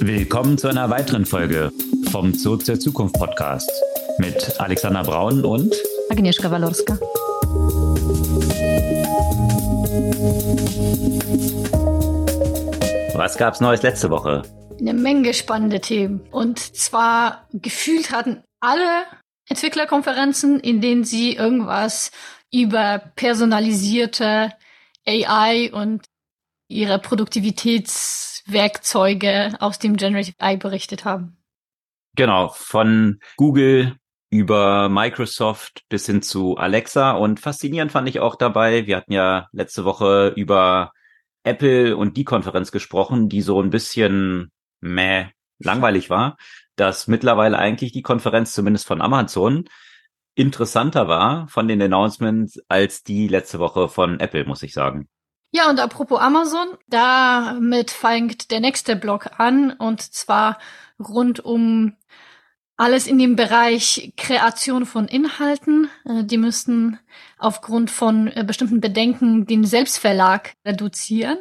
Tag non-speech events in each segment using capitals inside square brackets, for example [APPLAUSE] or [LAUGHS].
Willkommen zu einer weiteren Folge vom Zoo zur Zukunft Podcast mit Alexander Braun und Agnieszka Walorska. Was gab's Neues letzte Woche? Eine Menge spannende Themen. Und zwar gefühlt hatten alle Entwicklerkonferenzen, in denen sie irgendwas über personalisierte AI und ihre Produktivitätswerkzeuge aus dem Generative AI berichtet haben. Genau, von Google über Microsoft bis hin zu Alexa. Und faszinierend fand ich auch dabei, wir hatten ja letzte Woche über Apple und die Konferenz gesprochen, die so ein bisschen meh langweilig war, dass mittlerweile eigentlich die Konferenz zumindest von Amazon interessanter war von den Announcements als die letzte Woche von Apple, muss ich sagen. Ja, und apropos Amazon, damit fängt der nächste Blog an und zwar rund um alles in dem Bereich Kreation von Inhalten. Äh, die müssten aufgrund von äh, bestimmten Bedenken den Selbstverlag reduzieren.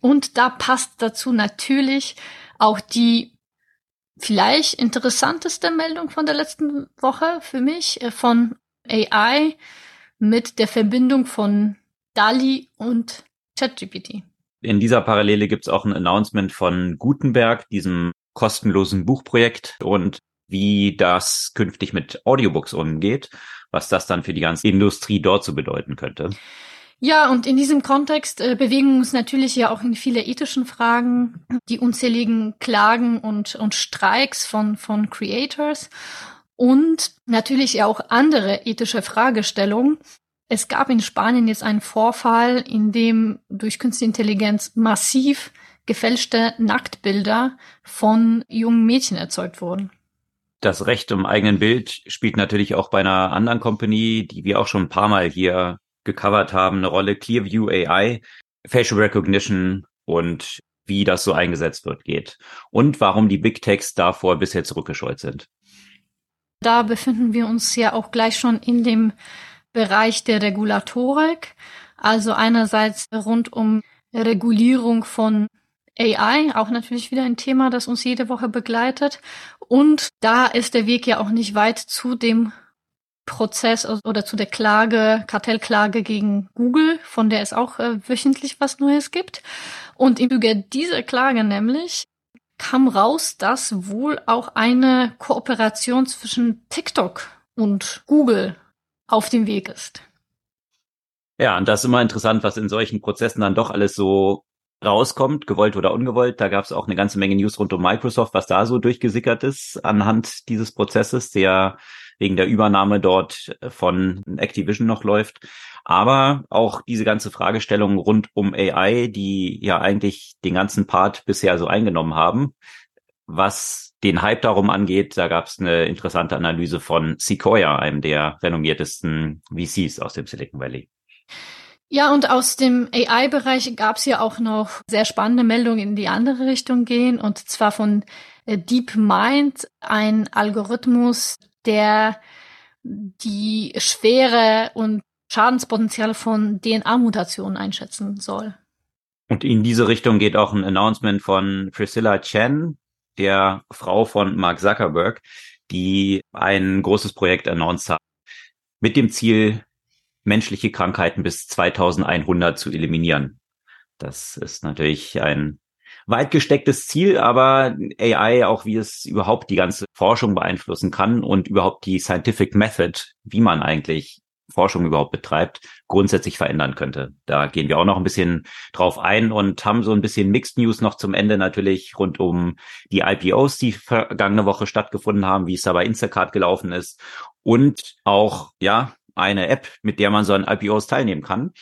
Und da passt dazu natürlich auch die vielleicht interessanteste Meldung von der letzten Woche für mich äh, von AI mit der Verbindung von DALI und ChatGPT. In dieser Parallele gibt es auch ein Announcement von Gutenberg, diesem kostenlosen Buchprojekt und wie das künftig mit Audiobooks umgeht, was das dann für die ganze Industrie dort zu bedeuten könnte. Ja, und in diesem Kontext äh, bewegen wir uns natürlich ja auch in viele ethischen Fragen, die unzähligen Klagen und, und Streiks von, von Creators und natürlich auch andere ethische Fragestellungen. Es gab in Spanien jetzt einen Vorfall, in dem durch Künstliche Intelligenz massiv gefälschte Nacktbilder von jungen Mädchen erzeugt wurden. Das Recht um eigenen Bild spielt natürlich auch bei einer anderen Company, die wir auch schon ein paar Mal hier gecovert haben, eine Rolle. Clearview AI, Facial Recognition und wie das so eingesetzt wird geht. Und warum die Big Techs davor bisher zurückgescheut sind. Da befinden wir uns ja auch gleich schon in dem Bereich der Regulatorik. Also einerseits rund um Regulierung von AI, auch natürlich wieder ein Thema, das uns jede Woche begleitet. Und da ist der Weg ja auch nicht weit zu dem Prozess oder zu der Klage, Kartellklage gegen Google, von der es auch äh, wöchentlich was Neues gibt. Und im Zuge dieser Klage nämlich kam raus, dass wohl auch eine Kooperation zwischen TikTok und Google auf dem Weg ist. Ja, und das ist immer interessant, was in solchen Prozessen dann doch alles so rauskommt, gewollt oder ungewollt. Da gab es auch eine ganze Menge News rund um Microsoft, was da so durchgesickert ist anhand dieses Prozesses, der wegen der Übernahme dort von Activision noch läuft. Aber auch diese ganze Fragestellung rund um AI, die ja eigentlich den ganzen Part bisher so eingenommen haben, was den Hype darum angeht, da gab es eine interessante Analyse von Sequoia, einem der renommiertesten VCs aus dem Silicon Valley. Ja, und aus dem AI-Bereich gab es ja auch noch sehr spannende Meldungen in die andere Richtung gehen, und zwar von äh, DeepMind, ein Algorithmus, der die Schwere und Schadenspotenzial von DNA-Mutationen einschätzen soll. Und in diese Richtung geht auch ein Announcement von Priscilla Chen, der Frau von Mark Zuckerberg, die ein großes Projekt announced hat, mit dem Ziel, menschliche Krankheiten bis 2100 zu eliminieren. Das ist natürlich ein weit gestecktes Ziel, aber AI, auch wie es überhaupt die ganze Forschung beeinflussen kann und überhaupt die Scientific Method, wie man eigentlich Forschung überhaupt betreibt, grundsätzlich verändern könnte. Da gehen wir auch noch ein bisschen drauf ein und haben so ein bisschen Mixed News noch zum Ende natürlich rund um die IPOs, die vergangene Woche stattgefunden haben, wie es da bei Instacart gelaufen ist und auch, ja, eine App, mit der man so an IPOs teilnehmen kann.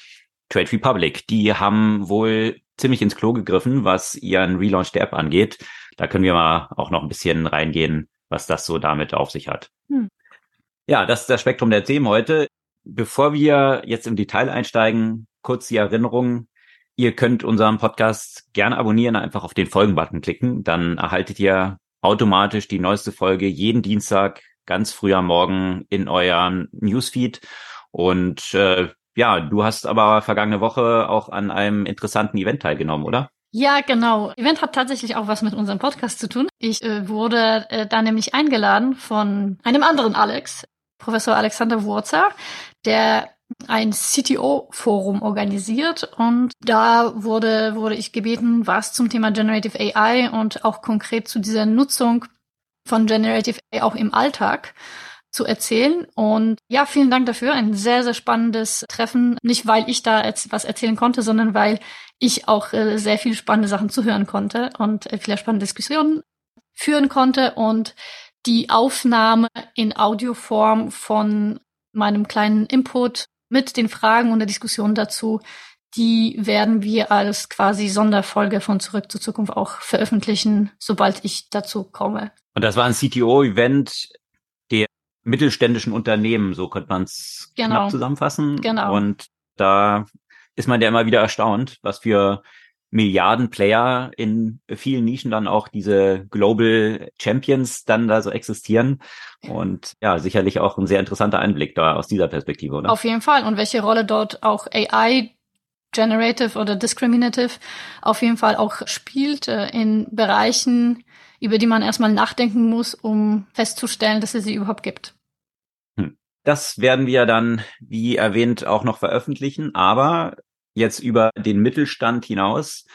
Trade Republic, die haben wohl ziemlich ins Klo gegriffen, was ihren Relaunch der App angeht. Da können wir mal auch noch ein bisschen reingehen, was das so damit auf sich hat. Hm. Ja, das ist das Spektrum der Themen heute. Bevor wir jetzt im Detail einsteigen, kurz die Erinnerung. Ihr könnt unseren Podcast gerne abonnieren, einfach auf den Folgen-Button klicken. Dann erhaltet ihr automatisch die neueste Folge jeden Dienstag ganz früh am Morgen in eurem Newsfeed. Und äh, ja, du hast aber vergangene Woche auch an einem interessanten Event teilgenommen, oder? Ja, genau. Event hat tatsächlich auch was mit unserem Podcast zu tun. Ich äh, wurde äh, da nämlich eingeladen von einem anderen Alex, Professor Alexander Wurzer, der ein CTO-Forum organisiert und da wurde, wurde ich gebeten, was zum Thema Generative AI und auch konkret zu dieser Nutzung von Generative AI auch im Alltag zu erzählen. Und ja, vielen Dank dafür. Ein sehr, sehr spannendes Treffen. Nicht, weil ich da was erzählen konnte, sondern weil ich auch äh, sehr viele spannende Sachen zuhören konnte und äh, viele spannende Diskussionen führen konnte und die Aufnahme in Audioform von meinem kleinen Input mit den Fragen und der Diskussion dazu, die werden wir als quasi Sonderfolge von Zurück zur Zukunft auch veröffentlichen, sobald ich dazu komme. Und das war ein CTO-Event der mittelständischen Unternehmen, so könnte man es genau. knapp zusammenfassen. Genau. Und da ist man ja immer wieder erstaunt, was für Milliarden Player in vielen Nischen dann auch diese Global Champions dann da so existieren. Und ja, sicherlich auch ein sehr interessanter Einblick da aus dieser Perspektive, oder? Auf jeden Fall. Und welche Rolle dort auch AI Generative oder Discriminative auf jeden Fall auch spielt äh, in Bereichen, über die man erstmal nachdenken muss, um festzustellen, dass es sie überhaupt gibt. Hm. Das werden wir dann, wie erwähnt, auch noch veröffentlichen. Aber jetzt über den Mittelstand hinaus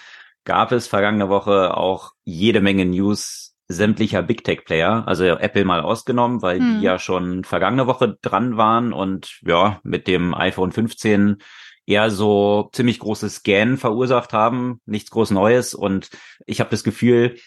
gab es vergangene Woche auch jede Menge News sämtlicher Big Tech Player, also Apple mal ausgenommen, weil hm. die ja schon vergangene Woche dran waren und ja, mit dem iPhone 15 eher so ziemlich großes Scan verursacht haben, nichts groß Neues und ich habe das Gefühl,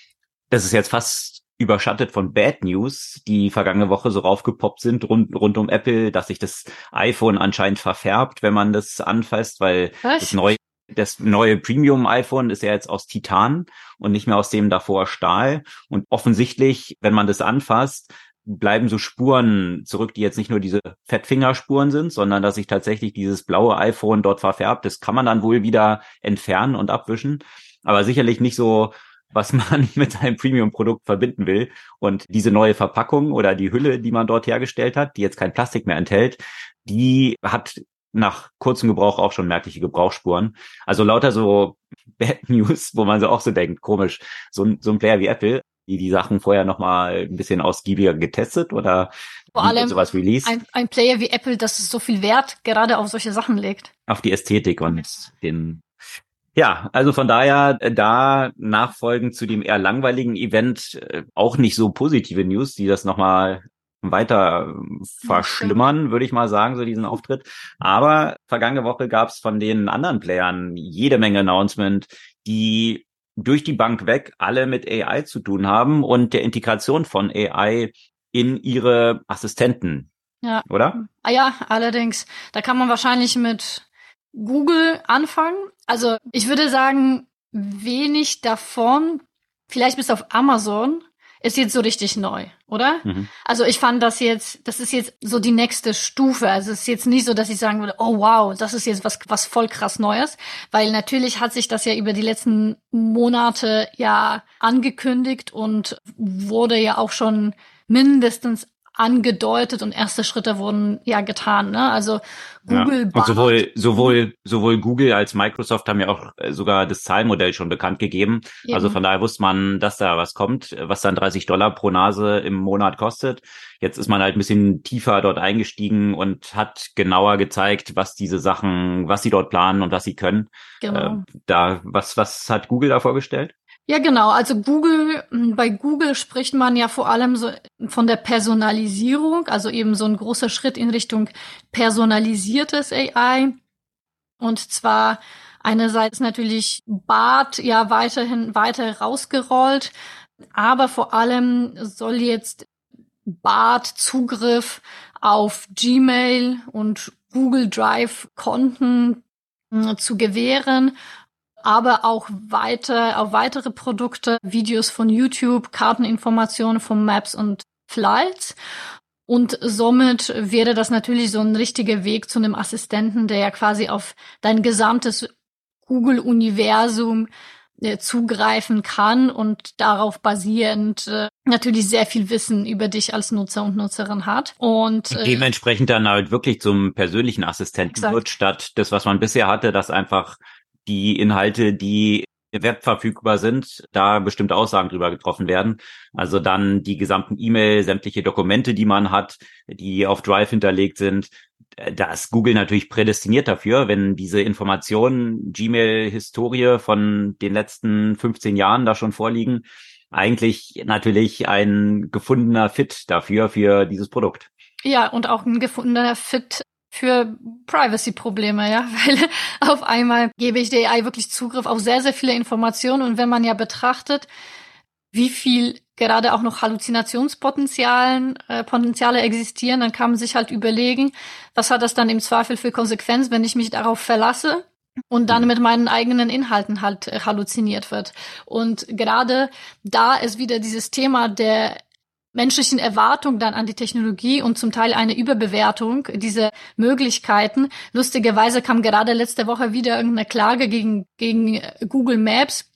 das ist jetzt fast überschattet von Bad News, die vergangene Woche so raufgepoppt sind rund, rund um Apple, dass sich das iPhone anscheinend verfärbt, wenn man das anfasst, weil Was? das neue das neue Premium iPhone ist ja jetzt aus Titan und nicht mehr aus dem davor Stahl. Und offensichtlich, wenn man das anfasst, bleiben so Spuren zurück, die jetzt nicht nur diese Fettfingerspuren sind, sondern dass sich tatsächlich dieses blaue iPhone dort verfärbt. Das kann man dann wohl wieder entfernen und abwischen. Aber sicherlich nicht so was [LAUGHS] man mit einem Premium-Produkt verbinden will. Und diese neue Verpackung oder die Hülle, die man dort hergestellt hat, die jetzt kein Plastik mehr enthält, die hat nach kurzem Gebrauch auch schon merkliche Gebrauchsspuren. Also lauter so [LAUGHS] Bad News, wo man so auch so denkt, komisch, so ein, so ein Player wie Apple, die die Sachen vorher noch mal ein bisschen ausgiebiger getestet oder vor allem sowas released. Ein, ein Player wie Apple, das so viel Wert gerade auf solche Sachen legt. Auf die Ästhetik und den ja, also von daher äh, da nachfolgend zu dem eher langweiligen Event äh, auch nicht so positive News, die das nochmal weiter äh, verschlimmern, würde ich mal sagen, so diesen Auftritt. Aber vergangene Woche gab es von den anderen Playern jede Menge Announcement, die durch die Bank weg alle mit AI zu tun haben und der Integration von AI in ihre Assistenten. Ja. Oder? Ah ja, allerdings. Da kann man wahrscheinlich mit Google anfangen. Also ich würde sagen, wenig davon, vielleicht bis auf Amazon, ist jetzt so richtig neu, oder? Mhm. Also ich fand das jetzt, das ist jetzt so die nächste Stufe. Also es ist jetzt nicht so, dass ich sagen würde, oh wow, das ist jetzt was, was voll krass Neues, weil natürlich hat sich das ja über die letzten Monate ja angekündigt und wurde ja auch schon mindestens angedeutet und erste Schritte wurden ja getan. Ne? Also Google. Ja. Und sowohl sowohl sowohl Google als Microsoft haben ja auch äh, sogar das Zahlmodell schon bekannt gegeben. Eben. Also von daher wusste man, dass da was kommt, was dann 30 Dollar pro Nase im Monat kostet. Jetzt ist man halt ein bisschen tiefer dort eingestiegen und hat genauer gezeigt, was diese Sachen, was sie dort planen und was sie können. Genau. Äh, da was was hat Google da vorgestellt? Ja, genau. Also Google, hm, bei Google spricht man ja vor allem so von der Personalisierung, also eben so ein großer Schritt in Richtung personalisiertes AI. Und zwar einerseits natürlich Bart ja weiterhin weiter rausgerollt, aber vor allem soll jetzt Bart Zugriff auf Gmail und Google Drive Konten hm, zu gewähren aber auch weiter auf weitere Produkte, Videos von YouTube, Karteninformationen von Maps und Flights. Und somit wäre das natürlich so ein richtiger Weg zu einem Assistenten, der ja quasi auf dein gesamtes Google-Universum äh, zugreifen kann und darauf basierend äh, natürlich sehr viel Wissen über dich als Nutzer und Nutzerin hat. Und äh, dementsprechend dann halt wirklich zum persönlichen Assistenten exakt. wird, statt das, was man bisher hatte, dass einfach die Inhalte, die verfügbar sind, da bestimmte Aussagen drüber getroffen werden. Also dann die gesamten E-Mail, sämtliche Dokumente, die man hat, die auf Drive hinterlegt sind. Da ist Google natürlich prädestiniert dafür, wenn diese Informationen, Gmail-Historie von den letzten 15 Jahren da schon vorliegen. Eigentlich natürlich ein gefundener Fit dafür, für dieses Produkt. Ja, und auch ein gefundener Fit für Privacy-Probleme, ja, [LAUGHS] weil auf einmal gebe ich der AI wirklich Zugriff auf sehr, sehr viele Informationen und wenn man ja betrachtet, wie viel gerade auch noch Halluzinationspotenzialen äh, Potenziale existieren, dann kann man sich halt überlegen, was hat das dann im Zweifel für Konsequenz, wenn ich mich darauf verlasse und dann mit meinen eigenen Inhalten halt äh, halluziniert wird. Und gerade da ist wieder dieses Thema der menschlichen Erwartung dann an die Technologie und zum Teil eine Überbewertung dieser Möglichkeiten. Lustigerweise kam gerade letzte Woche wieder irgendeine Klage gegen, gegen Google Maps,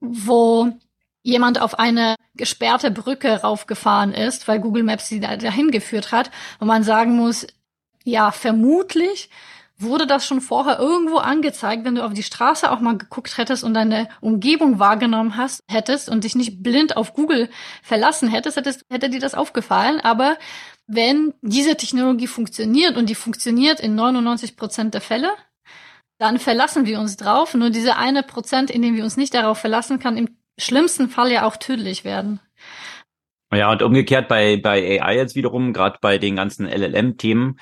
wo jemand auf eine gesperrte Brücke raufgefahren ist, weil Google Maps sie dahin geführt hat, wo man sagen muss, ja, vermutlich wurde das schon vorher irgendwo angezeigt, wenn du auf die Straße auch mal geguckt hättest und deine Umgebung wahrgenommen hast, hättest und dich nicht blind auf Google verlassen hättest, hättest hätte dir das aufgefallen. Aber wenn diese Technologie funktioniert und die funktioniert in 99 Prozent der Fälle, dann verlassen wir uns drauf. Nur diese eine Prozent, in dem wir uns nicht darauf verlassen, kann im schlimmsten Fall ja auch tödlich werden. Ja, und umgekehrt bei, bei AI jetzt wiederum, gerade bei den ganzen LLM-Themen,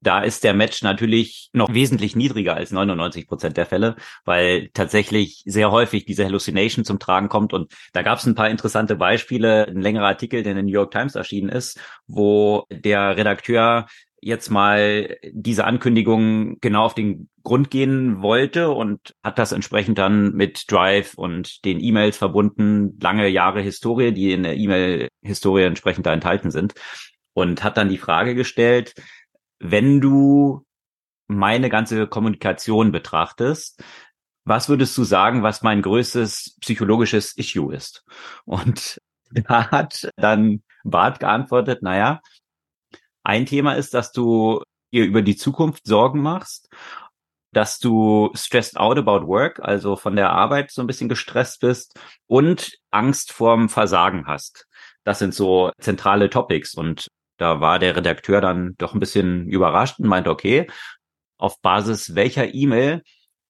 da ist der Match natürlich noch wesentlich niedriger als 99 Prozent der Fälle, weil tatsächlich sehr häufig diese Hallucination zum Tragen kommt. Und da gab es ein paar interessante Beispiele, ein längerer Artikel, der in den New York Times erschienen ist, wo der Redakteur jetzt mal diese Ankündigung genau auf den Grund gehen wollte und hat das entsprechend dann mit Drive und den E-Mails verbunden, lange Jahre Historie, die in der E-Mail-Historie entsprechend da enthalten sind. Und hat dann die Frage gestellt, wenn du meine ganze Kommunikation betrachtest, was würdest du sagen, was mein größtes psychologisches Issue ist? Und [LAUGHS] da hat dann Bart geantwortet, naja, ein Thema ist, dass du dir über die Zukunft Sorgen machst, dass du stressed out about work, also von der Arbeit so ein bisschen gestresst bist und Angst vorm Versagen hast. Das sind so zentrale Topics und da war der Redakteur dann doch ein bisschen überrascht und meinte, okay, auf Basis welcher E-Mail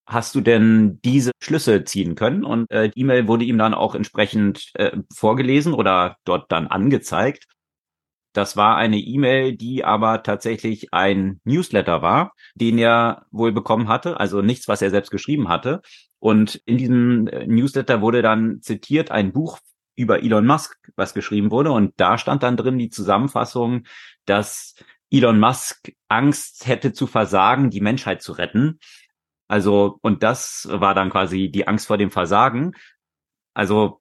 hast du denn diese Schlüsse ziehen können? Und äh, die E-Mail wurde ihm dann auch entsprechend äh, vorgelesen oder dort dann angezeigt. Das war eine E-Mail, die aber tatsächlich ein Newsletter war, den er wohl bekommen hatte, also nichts, was er selbst geschrieben hatte. Und in diesem äh, Newsletter wurde dann zitiert ein Buch über Elon Musk was geschrieben wurde. Und da stand dann drin die Zusammenfassung, dass Elon Musk Angst hätte zu versagen, die Menschheit zu retten. Also, und das war dann quasi die Angst vor dem Versagen. Also,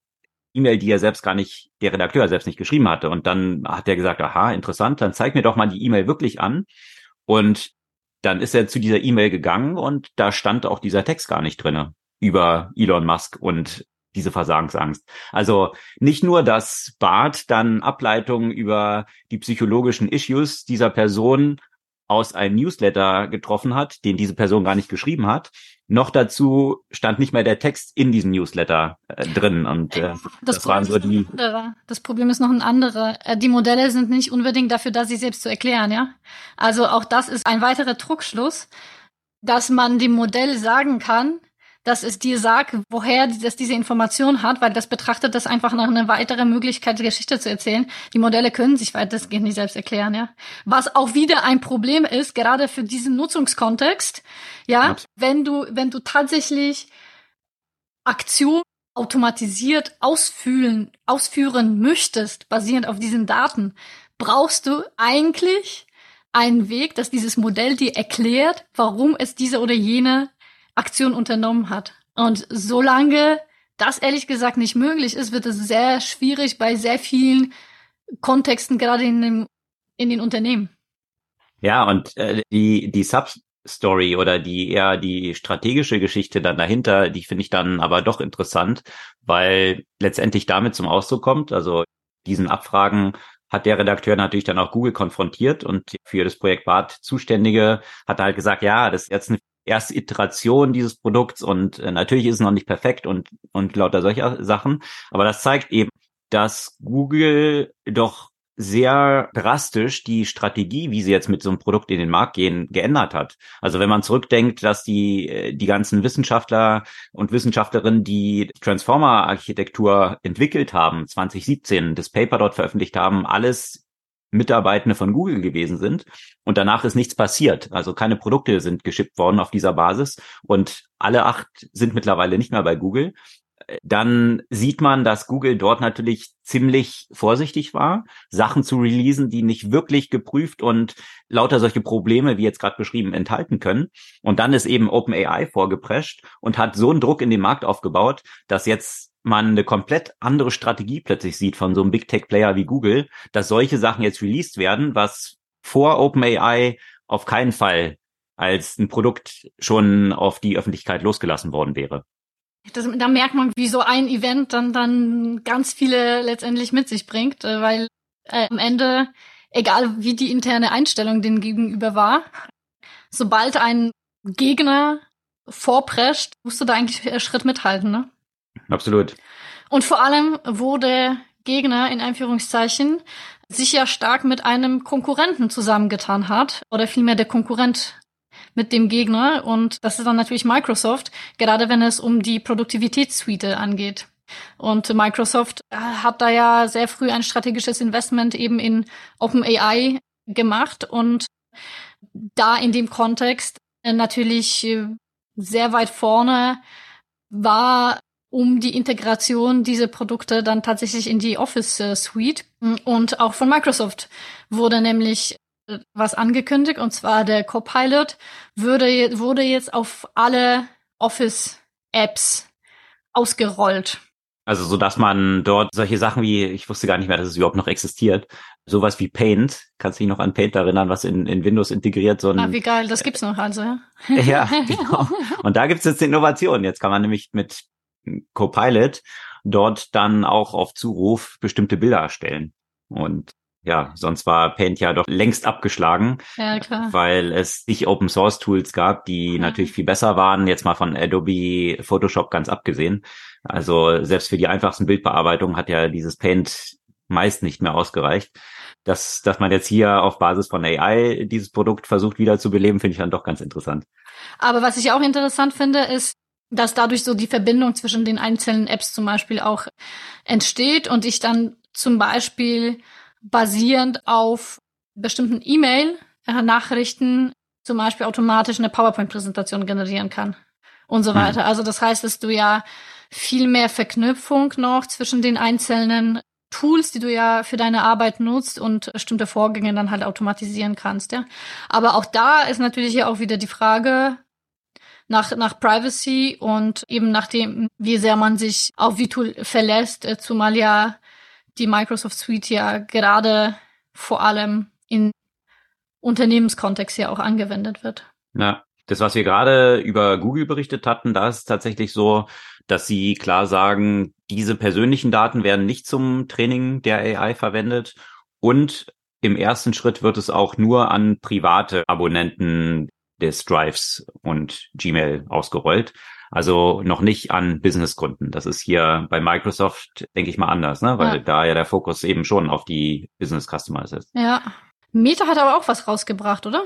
E-Mail, die er selbst gar nicht, der Redakteur selbst nicht geschrieben hatte. Und dann hat er gesagt, aha, interessant, dann zeig mir doch mal die E-Mail wirklich an. Und dann ist er zu dieser E-Mail gegangen und da stand auch dieser Text gar nicht drinne über Elon Musk und diese Versagensangst. Also nicht nur, dass Bart dann Ableitungen über die psychologischen Issues dieser Person aus einem Newsletter getroffen hat, den diese Person gar nicht geschrieben hat. Noch dazu stand nicht mehr der Text in diesem Newsletter äh, drin und äh, das, das waren so die. Das Problem ist noch ein anderer. Äh, die Modelle sind nicht unbedingt dafür da, sie selbst zu erklären, ja. Also auch das ist ein weiterer Druckschluss, dass man dem Modell sagen kann, dass es dir sagt, woher das diese Information hat, weil das betrachtet das einfach nach einer weiteren Möglichkeit, die Geschichte zu erzählen. Die Modelle können sich weitestgehend nicht selbst erklären, ja. Was auch wieder ein Problem ist, gerade für diesen Nutzungskontext, ja, Absolut. wenn du, wenn du tatsächlich Aktion automatisiert ausfühlen, ausführen möchtest, basierend auf diesen Daten, brauchst du eigentlich einen Weg, dass dieses Modell dir erklärt, warum es diese oder jene Aktion unternommen hat. Und solange das ehrlich gesagt nicht möglich ist, wird es sehr schwierig bei sehr vielen Kontexten, gerade in, dem, in den Unternehmen. Ja, und äh, die, die Substory oder die eher die strategische Geschichte dann dahinter, die finde ich dann aber doch interessant, weil letztendlich damit zum Ausdruck kommt, also diesen Abfragen hat der Redakteur natürlich dann auch Google konfrontiert und für das Projekt BART Zuständige hat halt gesagt, ja, das ist jetzt eine erste Iteration dieses Produkts und äh, natürlich ist es noch nicht perfekt und, und lauter solcher Sachen. Aber das zeigt eben, dass Google doch sehr drastisch die Strategie, wie sie jetzt mit so einem Produkt in den Markt gehen, geändert hat. Also wenn man zurückdenkt, dass die, äh, die ganzen Wissenschaftler und Wissenschaftlerinnen, die Transformer-Architektur entwickelt haben, 2017, das Paper dort veröffentlicht haben, alles Mitarbeitende von Google gewesen sind. Und danach ist nichts passiert. Also keine Produkte sind geschippt worden auf dieser Basis. Und alle acht sind mittlerweile nicht mehr bei Google dann sieht man, dass Google dort natürlich ziemlich vorsichtig war, Sachen zu releasen, die nicht wirklich geprüft und lauter solche Probleme, wie jetzt gerade beschrieben, enthalten können. Und dann ist eben OpenAI vorgeprescht und hat so einen Druck in den Markt aufgebaut, dass jetzt man eine komplett andere Strategie plötzlich sieht von so einem Big Tech Player wie Google, dass solche Sachen jetzt released werden, was vor OpenAI auf keinen Fall als ein Produkt schon auf die Öffentlichkeit losgelassen worden wäre. Das, da merkt man, wie so ein Event dann dann ganz viele letztendlich mit sich bringt, äh, weil äh, am Ende, egal wie die interne Einstellung den gegenüber war, sobald ein Gegner vorprescht, musst du da eigentlich Schritt mithalten, ne? Absolut. Und vor allem wurde Gegner in Einführungszeichen sich ja stark mit einem Konkurrenten zusammengetan hat oder vielmehr der Konkurrent mit dem Gegner und das ist dann natürlich Microsoft, gerade wenn es um die Produktivitätssuite angeht. Und Microsoft äh, hat da ja sehr früh ein strategisches Investment eben in OpenAI gemacht und da in dem Kontext äh, natürlich äh, sehr weit vorne war, um die Integration dieser Produkte dann tatsächlich in die Office Suite. Und auch von Microsoft wurde nämlich was angekündigt und zwar der Copilot würde, wurde jetzt auf alle Office-Apps ausgerollt. Also so, dass man dort solche Sachen wie, ich wusste gar nicht mehr, dass es überhaupt noch existiert, sowas wie Paint, kannst du dich noch an Paint erinnern, was in, in Windows integriert so ein... Ah, wie geil, das gibt's noch also, ja. ja, [LAUGHS] genau. Und da gibt's jetzt Innovation. Jetzt kann man nämlich mit Copilot dort dann auch auf Zuruf bestimmte Bilder erstellen. Und ja, sonst war Paint ja doch längst abgeschlagen, ja, weil es nicht Open Source Tools gab, die mhm. natürlich viel besser waren, jetzt mal von Adobe Photoshop ganz abgesehen. Also selbst für die einfachsten Bildbearbeitungen hat ja dieses Paint meist nicht mehr ausgereicht. Dass, dass man jetzt hier auf Basis von AI dieses Produkt versucht wieder zu beleben, finde ich dann doch ganz interessant. Aber was ich auch interessant finde, ist, dass dadurch so die Verbindung zwischen den einzelnen Apps zum Beispiel auch entsteht und ich dann zum Beispiel basierend auf bestimmten E-Mail-Nachrichten zum Beispiel automatisch eine PowerPoint-Präsentation generieren kann und so hm. weiter. Also das heißt, dass du ja viel mehr Verknüpfung noch zwischen den einzelnen Tools, die du ja für deine Arbeit nutzt und bestimmte Vorgänge dann halt automatisieren kannst, ja. Aber auch da ist natürlich ja auch wieder die Frage nach, nach Privacy und eben nachdem, wie sehr man sich auf V-Tool verlässt, äh, zumal ja die Microsoft Suite ja gerade vor allem in Unternehmenskontext ja auch angewendet wird. Ja, das, was wir gerade über Google berichtet hatten, da ist tatsächlich so, dass sie klar sagen, diese persönlichen Daten werden nicht zum Training der AI verwendet und im ersten Schritt wird es auch nur an private Abonnenten des Drives und Gmail ausgerollt. Also noch nicht an Businesskunden. Das ist hier bei Microsoft, denke ich mal, anders, ne? Weil ja. da ja der Fokus eben schon auf die Business Customers ist. Ja. Meta hat aber auch was rausgebracht, oder?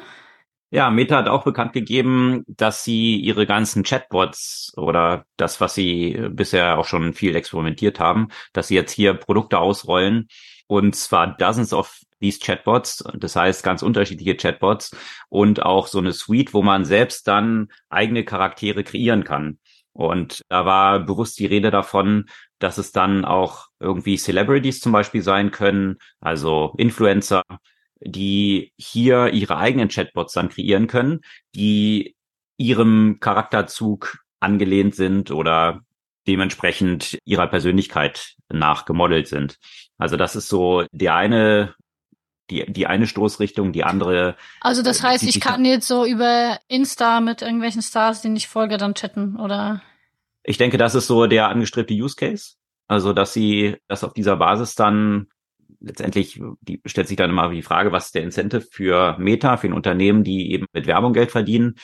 Ja, Meta hat auch bekannt gegeben, dass sie ihre ganzen Chatbots oder das, was sie bisher auch schon viel experimentiert haben, dass sie jetzt hier Produkte ausrollen, und zwar dozens of these Chatbots, das heißt ganz unterschiedliche Chatbots und auch so eine Suite, wo man selbst dann eigene Charaktere kreieren kann. Und da war bewusst die Rede davon, dass es dann auch irgendwie Celebrities zum Beispiel sein können, also Influencer, die hier ihre eigenen Chatbots dann kreieren können, die ihrem Charakterzug angelehnt sind oder dementsprechend ihrer Persönlichkeit nachgemodelt sind. Also das ist so die eine, die, die eine Stoßrichtung, die andere. Also das äh, heißt, ich kann jetzt so über Insta mit irgendwelchen Stars, denen ich folge, dann chatten, oder? Ich denke, das ist so der angestrebte Use Case. Also, dass sie, dass auf dieser Basis dann letztendlich die stellt sich dann immer die Frage, was ist der Incentive für Meta, für ein Unternehmen, die eben mit Werbung Geld verdienen.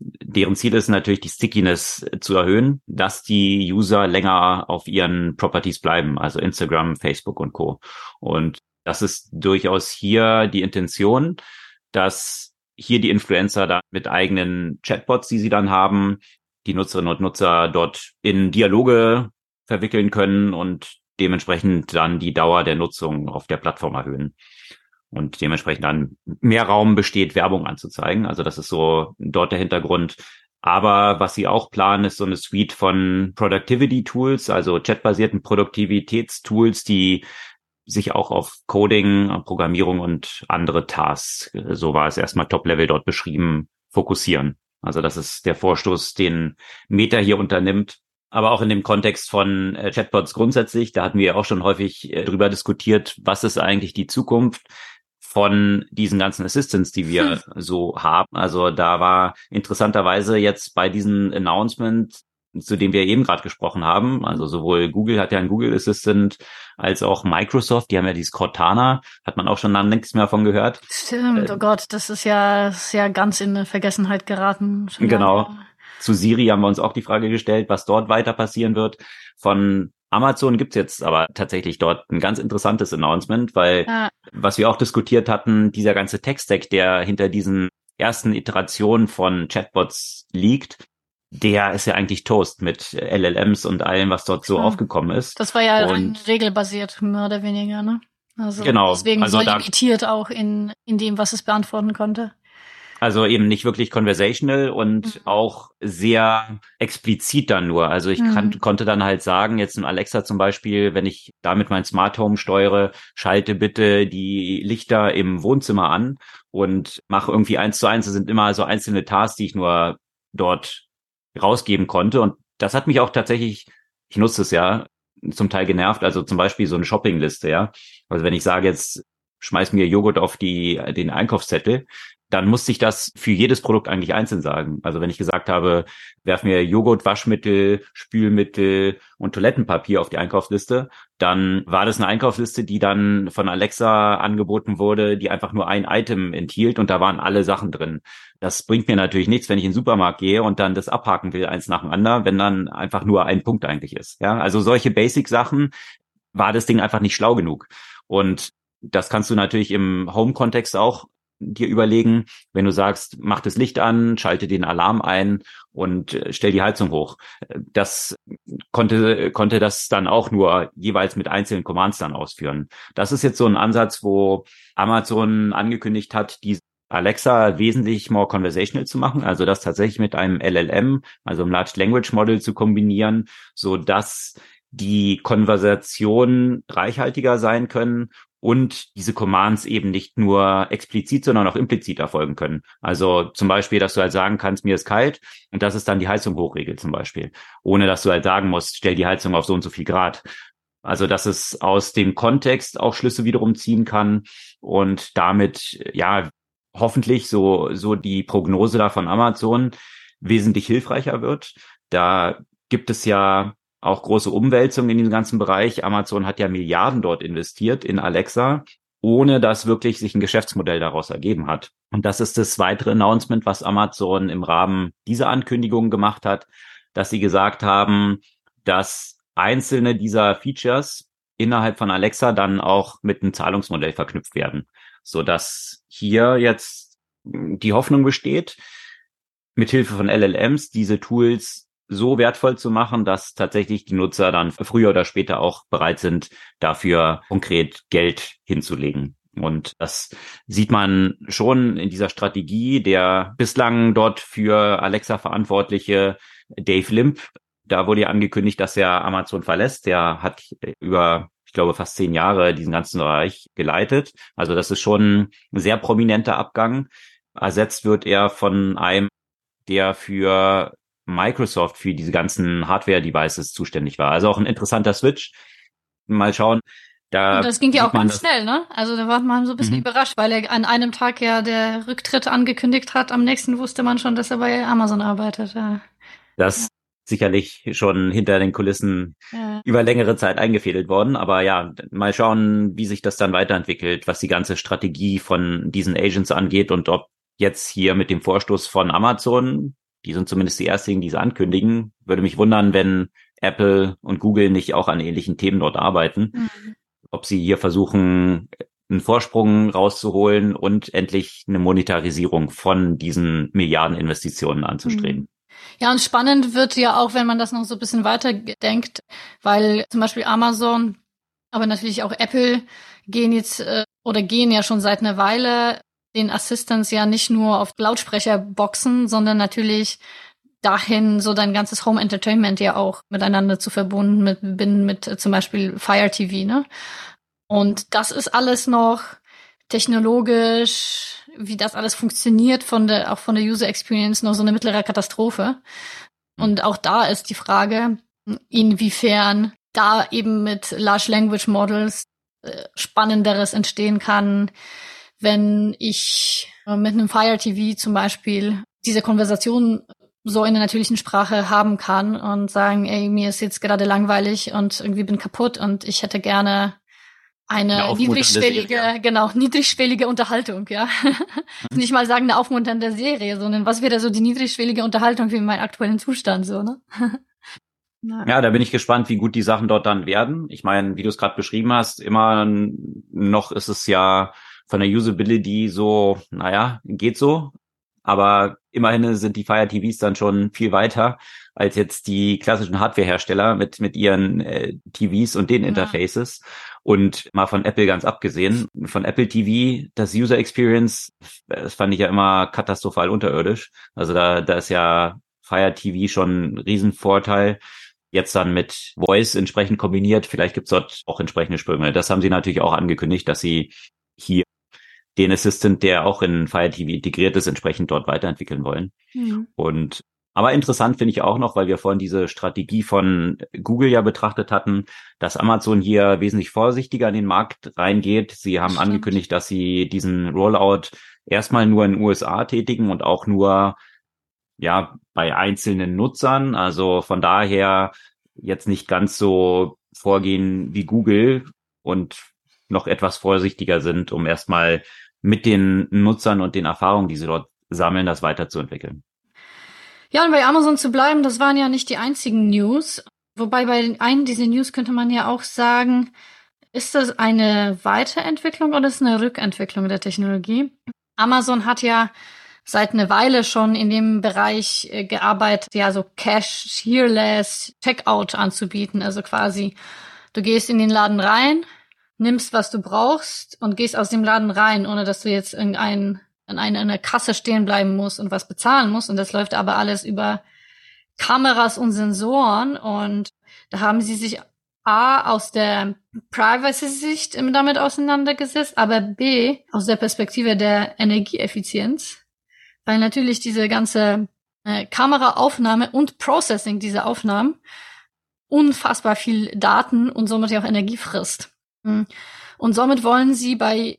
deren Ziel ist natürlich, die Stickiness zu erhöhen, dass die User länger auf ihren Properties bleiben, also Instagram, Facebook und Co. Und das ist durchaus hier die Intention, dass hier die Influencer da mit eigenen Chatbots, die sie dann haben, die Nutzerinnen und Nutzer dort in Dialoge verwickeln können und dementsprechend dann die Dauer der Nutzung auf der Plattform erhöhen. Und dementsprechend dann mehr Raum besteht, Werbung anzuzeigen. Also das ist so dort der Hintergrund. Aber was sie auch planen, ist so eine Suite von Productivity Tools, also chatbasierten Produktivitätstools, die sich auch auf Coding, Programmierung und andere Tasks, so war es erstmal Top-Level dort beschrieben, fokussieren. Also das ist der Vorstoß, den Meta hier unternimmt. Aber auch in dem Kontext von äh, Chatbots grundsätzlich, da hatten wir auch schon häufig äh, drüber diskutiert, was ist eigentlich die Zukunft von diesen ganzen Assistants, die wir hm. so haben. Also da war interessanterweise jetzt bei diesem Announcement zu dem wir eben gerade gesprochen haben. Also sowohl Google hat ja einen Google Assistant als auch Microsoft, die haben ja dieses Cortana, hat man auch schon lange nichts mehr von gehört. Stimmt, oh Gott, das ist ja, ist ja ganz in Vergessenheit geraten. Genau. Lange. Zu Siri haben wir uns auch die Frage gestellt, was dort weiter passieren wird. Von Amazon gibt's jetzt aber tatsächlich dort ein ganz interessantes Announcement, weil ja. was wir auch diskutiert hatten, dieser ganze Tech-Stack, der hinter diesen ersten Iterationen von Chatbots liegt, der ist ja eigentlich Toast mit LLMs und allem, was dort so ja. aufgekommen ist. Das war ja und, regelbasiert, mehr oder weniger, ne? Also genau, deswegen also so limitiert auch in, in dem, was es beantworten konnte. Also eben nicht wirklich conversational und mhm. auch sehr explizit dann nur. Also ich kann, mhm. konnte dann halt sagen, jetzt ein Alexa zum Beispiel, wenn ich damit mein Smart Home steuere, schalte bitte die Lichter im Wohnzimmer an und mache irgendwie eins zu eins. Das sind immer so einzelne Tasks, die ich nur dort rausgeben konnte. Und das hat mich auch tatsächlich, ich nutze es ja, zum Teil genervt. Also zum Beispiel so eine Shoppingliste, ja. Also wenn ich sage jetzt, schmeiß mir Joghurt auf die, den Einkaufszettel, dann musste ich das für jedes Produkt eigentlich einzeln sagen. Also wenn ich gesagt habe, werf mir Joghurt, Waschmittel, Spülmittel und Toilettenpapier auf die Einkaufsliste, dann war das eine Einkaufsliste, die dann von Alexa angeboten wurde, die einfach nur ein Item enthielt und da waren alle Sachen drin. Das bringt mir natürlich nichts, wenn ich in den Supermarkt gehe und dann das abhaken will, eins nach dem anderen, wenn dann einfach nur ein Punkt eigentlich ist. Ja, also solche Basic-Sachen war das Ding einfach nicht schlau genug. Und das kannst du natürlich im Home-Kontext auch dir überlegen, wenn du sagst, mach das Licht an, schalte den Alarm ein und äh, stell die Heizung hoch. Das konnte, konnte das dann auch nur jeweils mit einzelnen Commands dann ausführen. Das ist jetzt so ein Ansatz, wo Amazon angekündigt hat, die Alexa wesentlich more conversational zu machen, also das tatsächlich mit einem LLM, also einem Large Language Model zu kombinieren, so dass die Konversationen reichhaltiger sein können und diese Commands eben nicht nur explizit, sondern auch implizit erfolgen können. Also zum Beispiel, dass du halt sagen kannst, mir ist kalt und das ist dann die Heizung hochregelt zum Beispiel, ohne dass du halt sagen musst, stell die Heizung auf so und so viel Grad. Also dass es aus dem Kontext auch Schlüsse wiederum ziehen kann und damit ja hoffentlich so so die Prognose da von Amazon wesentlich hilfreicher wird. Da gibt es ja auch große Umwälzungen in diesem ganzen Bereich. Amazon hat ja Milliarden dort investiert in Alexa, ohne dass wirklich sich ein Geschäftsmodell daraus ergeben hat. Und das ist das weitere Announcement, was Amazon im Rahmen dieser Ankündigungen gemacht hat, dass sie gesagt haben, dass einzelne dieser Features innerhalb von Alexa dann auch mit einem Zahlungsmodell verknüpft werden, so dass hier jetzt die Hoffnung besteht, mithilfe von LLMs diese Tools so wertvoll zu machen, dass tatsächlich die Nutzer dann früher oder später auch bereit sind, dafür konkret Geld hinzulegen. Und das sieht man schon in dieser Strategie der bislang dort für Alexa verantwortliche Dave Limp. Da wurde ja angekündigt, dass er Amazon verlässt. Der hat über, ich glaube, fast zehn Jahre diesen ganzen Bereich geleitet. Also das ist schon ein sehr prominenter Abgang. Ersetzt wird er von einem, der für Microsoft für diese ganzen Hardware-Devices zuständig war. Also auch ein interessanter Switch. Mal schauen. Da und das ging ja auch ganz schnell, ne? Also da war man so ein bisschen mhm. überrascht, weil er an einem Tag ja der Rücktritt angekündigt hat. Am nächsten wusste man schon, dass er bei Amazon arbeitet. Ja. Das ja. sicherlich schon hinter den Kulissen ja. über längere Zeit eingefädelt worden. Aber ja, mal schauen, wie sich das dann weiterentwickelt, was die ganze Strategie von diesen Agents angeht und ob jetzt hier mit dem Vorstoß von Amazon Die sind zumindest die ersten, die sie ankündigen. Würde mich wundern, wenn Apple und Google nicht auch an ähnlichen Themen dort arbeiten. Mhm. Ob sie hier versuchen, einen Vorsprung rauszuholen und endlich eine Monetarisierung von diesen Milliardeninvestitionen anzustreben. Mhm. Ja, und spannend wird ja auch, wenn man das noch so ein bisschen weiter denkt, weil zum Beispiel Amazon, aber natürlich auch Apple gehen jetzt äh, oder gehen ja schon seit einer Weile den Assistants ja nicht nur auf Lautsprecherboxen, sondern natürlich dahin, so dein ganzes Home Entertainment ja auch miteinander zu verbunden mit, bin mit äh, zum Beispiel Fire TV, ne? Und das ist alles noch technologisch, wie das alles funktioniert von der, auch von der User Experience noch so eine mittlere Katastrophe. Und auch da ist die Frage, inwiefern da eben mit Large Language Models äh, Spannenderes entstehen kann, wenn ich äh, mit einem Fire TV zum Beispiel diese Konversation so in der natürlichen Sprache haben kann und sagen, ey, mir ist jetzt gerade langweilig und irgendwie bin kaputt und ich hätte gerne eine, eine niedrigschwellige, Serie. genau, niedrigschwellige Unterhaltung, ja. Mhm. [LAUGHS] Nicht mal sagen eine aufmunternde Serie, sondern was wäre so die niedrigschwellige Unterhaltung für meinen aktuellen Zustand, so, ne? [LAUGHS] Ja, da bin ich gespannt, wie gut die Sachen dort dann werden. Ich meine, wie du es gerade beschrieben hast, immer noch ist es ja von der Usability so, naja, geht so. Aber immerhin sind die Fire TVs dann schon viel weiter als jetzt die klassischen Hardwarehersteller mit, mit ihren äh, TVs und den ja. Interfaces. Und mal von Apple ganz abgesehen, von Apple TV, das User Experience, das fand ich ja immer katastrophal unterirdisch. Also da, da ist ja Fire TV schon ein Riesenvorteil. Jetzt dann mit Voice entsprechend kombiniert, vielleicht gibt's dort auch entsprechende Sprünge. Das haben sie natürlich auch angekündigt, dass sie hier den Assistant, der auch in Fire TV integriert ist, entsprechend dort weiterentwickeln wollen. Mhm. Und aber interessant finde ich auch noch, weil wir vorhin diese Strategie von Google ja betrachtet hatten, dass Amazon hier wesentlich vorsichtiger in den Markt reingeht. Sie haben Stimmt. angekündigt, dass sie diesen Rollout erstmal nur in den USA tätigen und auch nur ja bei einzelnen Nutzern. Also von daher jetzt nicht ganz so vorgehen wie Google und noch etwas vorsichtiger sind, um erstmal mit den Nutzern und den Erfahrungen, die sie dort sammeln, das weiterzuentwickeln. Ja, und bei Amazon zu bleiben, das waren ja nicht die einzigen News. Wobei bei einen dieser News könnte man ja auch sagen, ist das eine Weiterentwicklung oder ist es eine Rückentwicklung der Technologie? Amazon hat ja seit einer Weile schon in dem Bereich äh, gearbeitet, ja, so Cashierless Checkout anzubieten. Also quasi, du gehst in den Laden rein, nimmst, was du brauchst und gehst aus dem Laden rein, ohne dass du jetzt irgendein an einer, Kasse stehen bleiben musst und was bezahlen musst. Und das läuft aber alles über Kameras und Sensoren. Und da haben sie sich A aus der Privacy-Sicht damit auseinandergesetzt, aber B aus der Perspektive der Energieeffizienz. Weil natürlich diese ganze äh, Kameraaufnahme und Processing dieser Aufnahmen unfassbar viel Daten und somit auch Energie frisst. Hm. Und somit wollen sie bei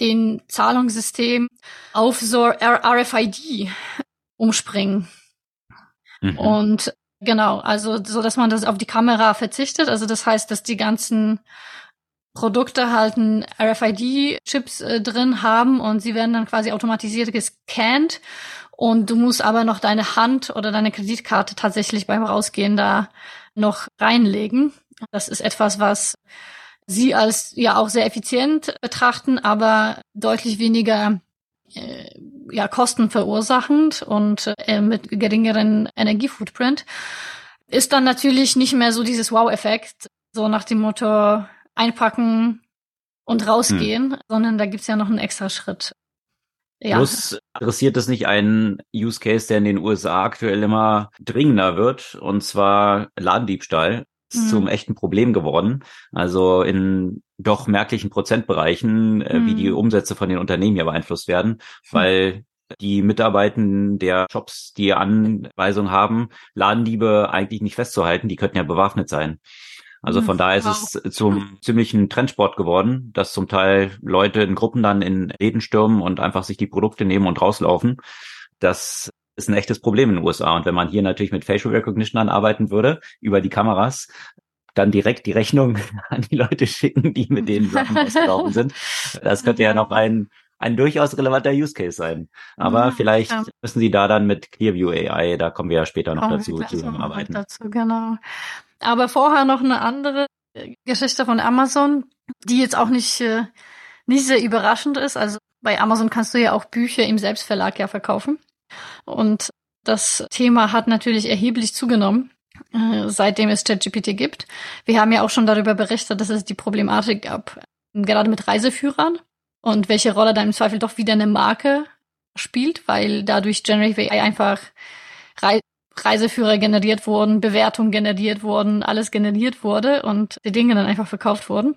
den Zahlungssystem auf so RFID umspringen. Mhm. Und genau, also so, dass man das auf die Kamera verzichtet. Also das heißt, dass die ganzen Produkte halt ein RFID-Chips äh, drin haben und sie werden dann quasi automatisiert gescannt und du musst aber noch deine Hand oder deine Kreditkarte tatsächlich beim Rausgehen da noch reinlegen. Das ist etwas, was sie als ja auch sehr effizient betrachten, aber deutlich weniger äh, ja Kosten verursachend und äh, mit geringeren Energiefootprint ist dann natürlich nicht mehr so dieses Wow-Effekt, so nach dem Motto einpacken und rausgehen, hm. sondern da gibt's ja noch einen extra Schritt. Ja. Plus adressiert es nicht einen Use Case, der in den USA aktuell immer dringender wird, und zwar Ladendiebstahl mhm. zum echten Problem geworden. Also in doch merklichen Prozentbereichen, äh, mhm. wie die mhm. Umsätze von den Unternehmen ja beeinflusst werden, weil die Mitarbeitenden der Shops, die Anweisung haben, Ladendiebe eigentlich nicht festzuhalten, die könnten ja bewaffnet sein. Also von daher ist es zum ziemlichen Trendsport geworden, dass zum Teil Leute in Gruppen dann in Läden stürmen und einfach sich die Produkte nehmen und rauslaufen. Das ist ein echtes Problem in den USA. Und wenn man hier natürlich mit Facial Recognition anarbeiten würde, über die Kameras, dann direkt die Rechnung [LAUGHS] an die Leute schicken, die mit den Sachen ausgelaufen sind. Das könnte ja noch ein, ein durchaus relevanter Use Case sein. Aber ja, vielleicht ja. müssen Sie da dann mit Clearview AI, da kommen wir ja später noch kommen dazu, zusammenarbeiten. Dazu, genau. Aber vorher noch eine andere Geschichte von Amazon, die jetzt auch nicht, äh, nicht sehr überraschend ist. Also bei Amazon kannst du ja auch Bücher im Selbstverlag ja verkaufen. Und das Thema hat natürlich erheblich zugenommen, äh, seitdem es ChatGPT gibt. Wir haben ja auch schon darüber berichtet, dass es die Problematik gab, gerade mit Reiseführern und welche Rolle da im Zweifel doch wieder eine Marke spielt, weil dadurch Generative AI einfach Reiseführer generiert wurden, Bewertungen generiert wurden, alles generiert wurde und die Dinge dann einfach verkauft wurden.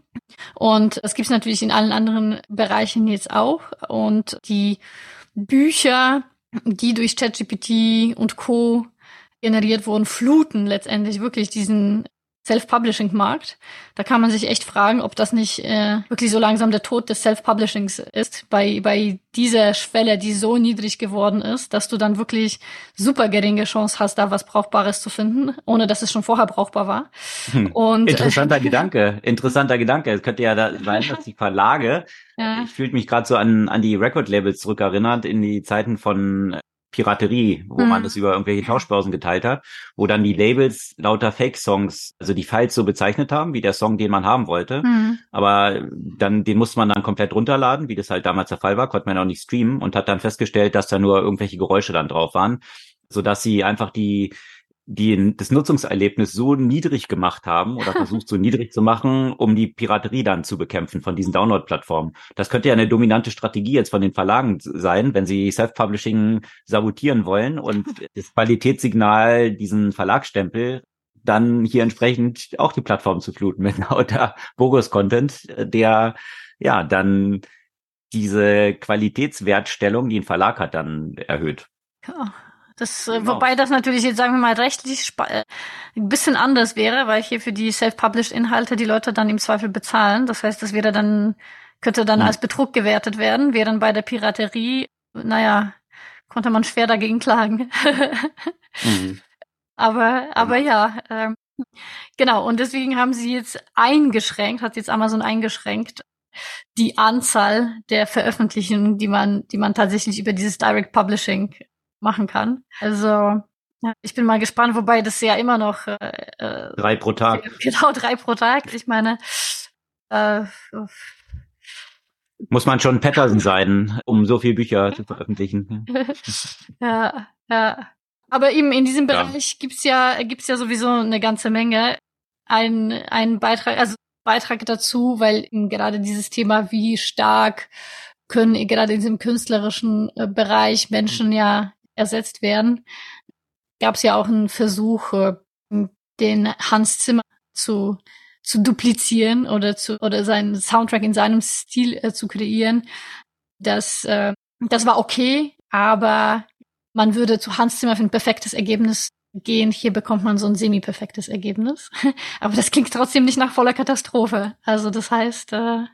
Und das gibt es natürlich in allen anderen Bereichen jetzt auch. Und die Bücher, die durch ChatGPT und Co. generiert wurden, fluten letztendlich wirklich diesen Self-Publishing-Markt. Da kann man sich echt fragen, ob das nicht äh, wirklich so langsam der Tod des Self-Publishings ist, bei, bei dieser Schwelle, die so niedrig geworden ist, dass du dann wirklich super geringe Chance hast, da was Brauchbares zu finden, ohne dass es schon vorher brauchbar war. Hm. Und, interessanter äh, [LAUGHS] Gedanke, interessanter Gedanke. Es könnte ja da sein, dass die Verlage, ja. ich fühle mich gerade so an, an die Record-Labels zurückerinnert, in die Zeiten von Piraterie, wo mhm. man das über irgendwelche Tauschbörsen geteilt hat, wo dann die Labels lauter Fake-Songs, also die Files so bezeichnet haben, wie der Song, den man haben wollte. Mhm. Aber dann, den musste man dann komplett runterladen, wie das halt damals der Fall war, konnte man auch nicht streamen und hat dann festgestellt, dass da nur irgendwelche Geräusche dann drauf waren, sodass sie einfach die die das Nutzungserlebnis so niedrig gemacht haben oder [LAUGHS] versucht so niedrig zu machen, um die Piraterie dann zu bekämpfen von diesen Download-Plattformen. Das könnte ja eine dominante Strategie jetzt von den Verlagen sein, wenn sie Self-Publishing sabotieren wollen und [LAUGHS] das Qualitätssignal, diesen Verlagsstempel, dann hier entsprechend auch die Plattform zu fluten mit [LAUGHS] lauter Bogus-Content, der ja dann diese Qualitätswertstellung, die ein Verlag hat, dann erhöht. Ja. Das, äh, genau. wobei das natürlich jetzt, sagen wir mal, rechtlich äh, ein bisschen anders wäre, weil hier für die self-published Inhalte die Leute dann im Zweifel bezahlen. Das heißt, das wäre dann, könnte dann mhm. als Betrug gewertet werden, während bei der Piraterie, naja, konnte man schwer dagegen klagen. mhm. [LAUGHS] Aber, aber mhm. ja, ähm, genau. Und deswegen haben sie jetzt eingeschränkt, hat jetzt Amazon eingeschränkt, die Anzahl der Veröffentlichungen, die man, die man tatsächlich über dieses Direct Publishing machen kann. Also ja, ich bin mal gespannt, wobei das ja immer noch äh, äh drei pro Tag. [LAUGHS] Genau, drei pro Tag. Ich meine, äh, muss man schon Patterson sein, um so viele Bücher zu veröffentlichen. [LAUGHS] ja, ja. Aber eben in diesem Bereich ja. gibt's ja gibt's ja sowieso eine ganze Menge. Ein ein Beitrag, also Beitrag dazu, weil gerade dieses Thema, wie stark können gerade in diesem künstlerischen äh, Bereich Menschen ja ersetzt werden, gab es ja auch einen Versuch, äh, den Hans Zimmer zu zu duplizieren oder zu oder seinen Soundtrack in seinem Stil äh, zu kreieren. Das äh, das war okay, aber man würde zu Hans Zimmer für ein perfektes Ergebnis gehen. Hier bekommt man so ein semi-perfektes Ergebnis. [LAUGHS] aber das klingt trotzdem nicht nach voller Katastrophe. Also das heißt, äh,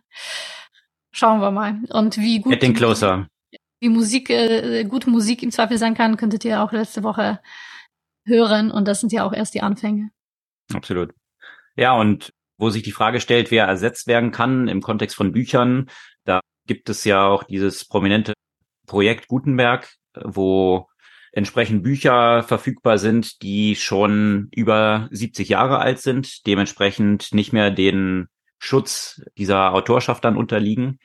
schauen wir mal. Und wie gut. Getting closer wie Musik, äh, gute Musik im Zweifel sein kann, könntet ihr auch letzte Woche hören. Und das sind ja auch erst die Anfänge. Absolut. Ja, und wo sich die Frage stellt, wer ersetzt werden kann im Kontext von Büchern, da gibt es ja auch dieses prominente Projekt Gutenberg, wo entsprechend Bücher verfügbar sind, die schon über 70 Jahre alt sind, dementsprechend nicht mehr den Schutz dieser Autorschaft dann unterliegen.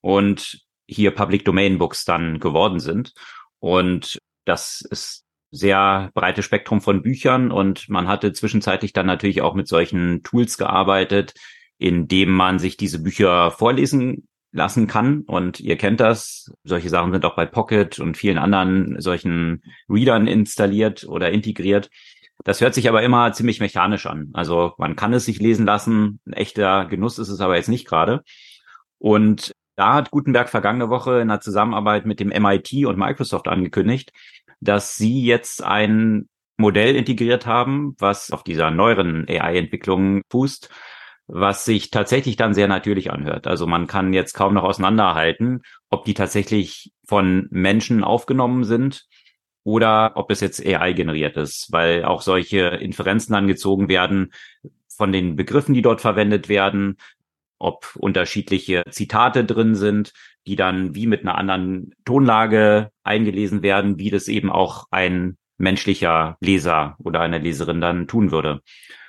Und hier Public Domain Books dann geworden sind. Und das ist sehr breites Spektrum von Büchern und man hatte zwischenzeitlich dann natürlich auch mit solchen Tools gearbeitet, in dem man sich diese Bücher vorlesen lassen kann. Und ihr kennt das. Solche Sachen sind auch bei Pocket und vielen anderen solchen Readern installiert oder integriert. Das hört sich aber immer ziemlich mechanisch an. Also man kann es sich lesen lassen. Ein echter Genuss ist es aber jetzt nicht gerade. Und da hat Gutenberg vergangene Woche in der Zusammenarbeit mit dem MIT und Microsoft angekündigt, dass sie jetzt ein Modell integriert haben, was auf dieser neueren AI-Entwicklung fußt, was sich tatsächlich dann sehr natürlich anhört. Also man kann jetzt kaum noch auseinanderhalten, ob die tatsächlich von Menschen aufgenommen sind oder ob es jetzt AI generiert ist, weil auch solche Inferenzen angezogen werden von den Begriffen, die dort verwendet werden, ob unterschiedliche Zitate drin sind, die dann wie mit einer anderen Tonlage eingelesen werden, wie das eben auch ein menschlicher Leser oder eine Leserin dann tun würde.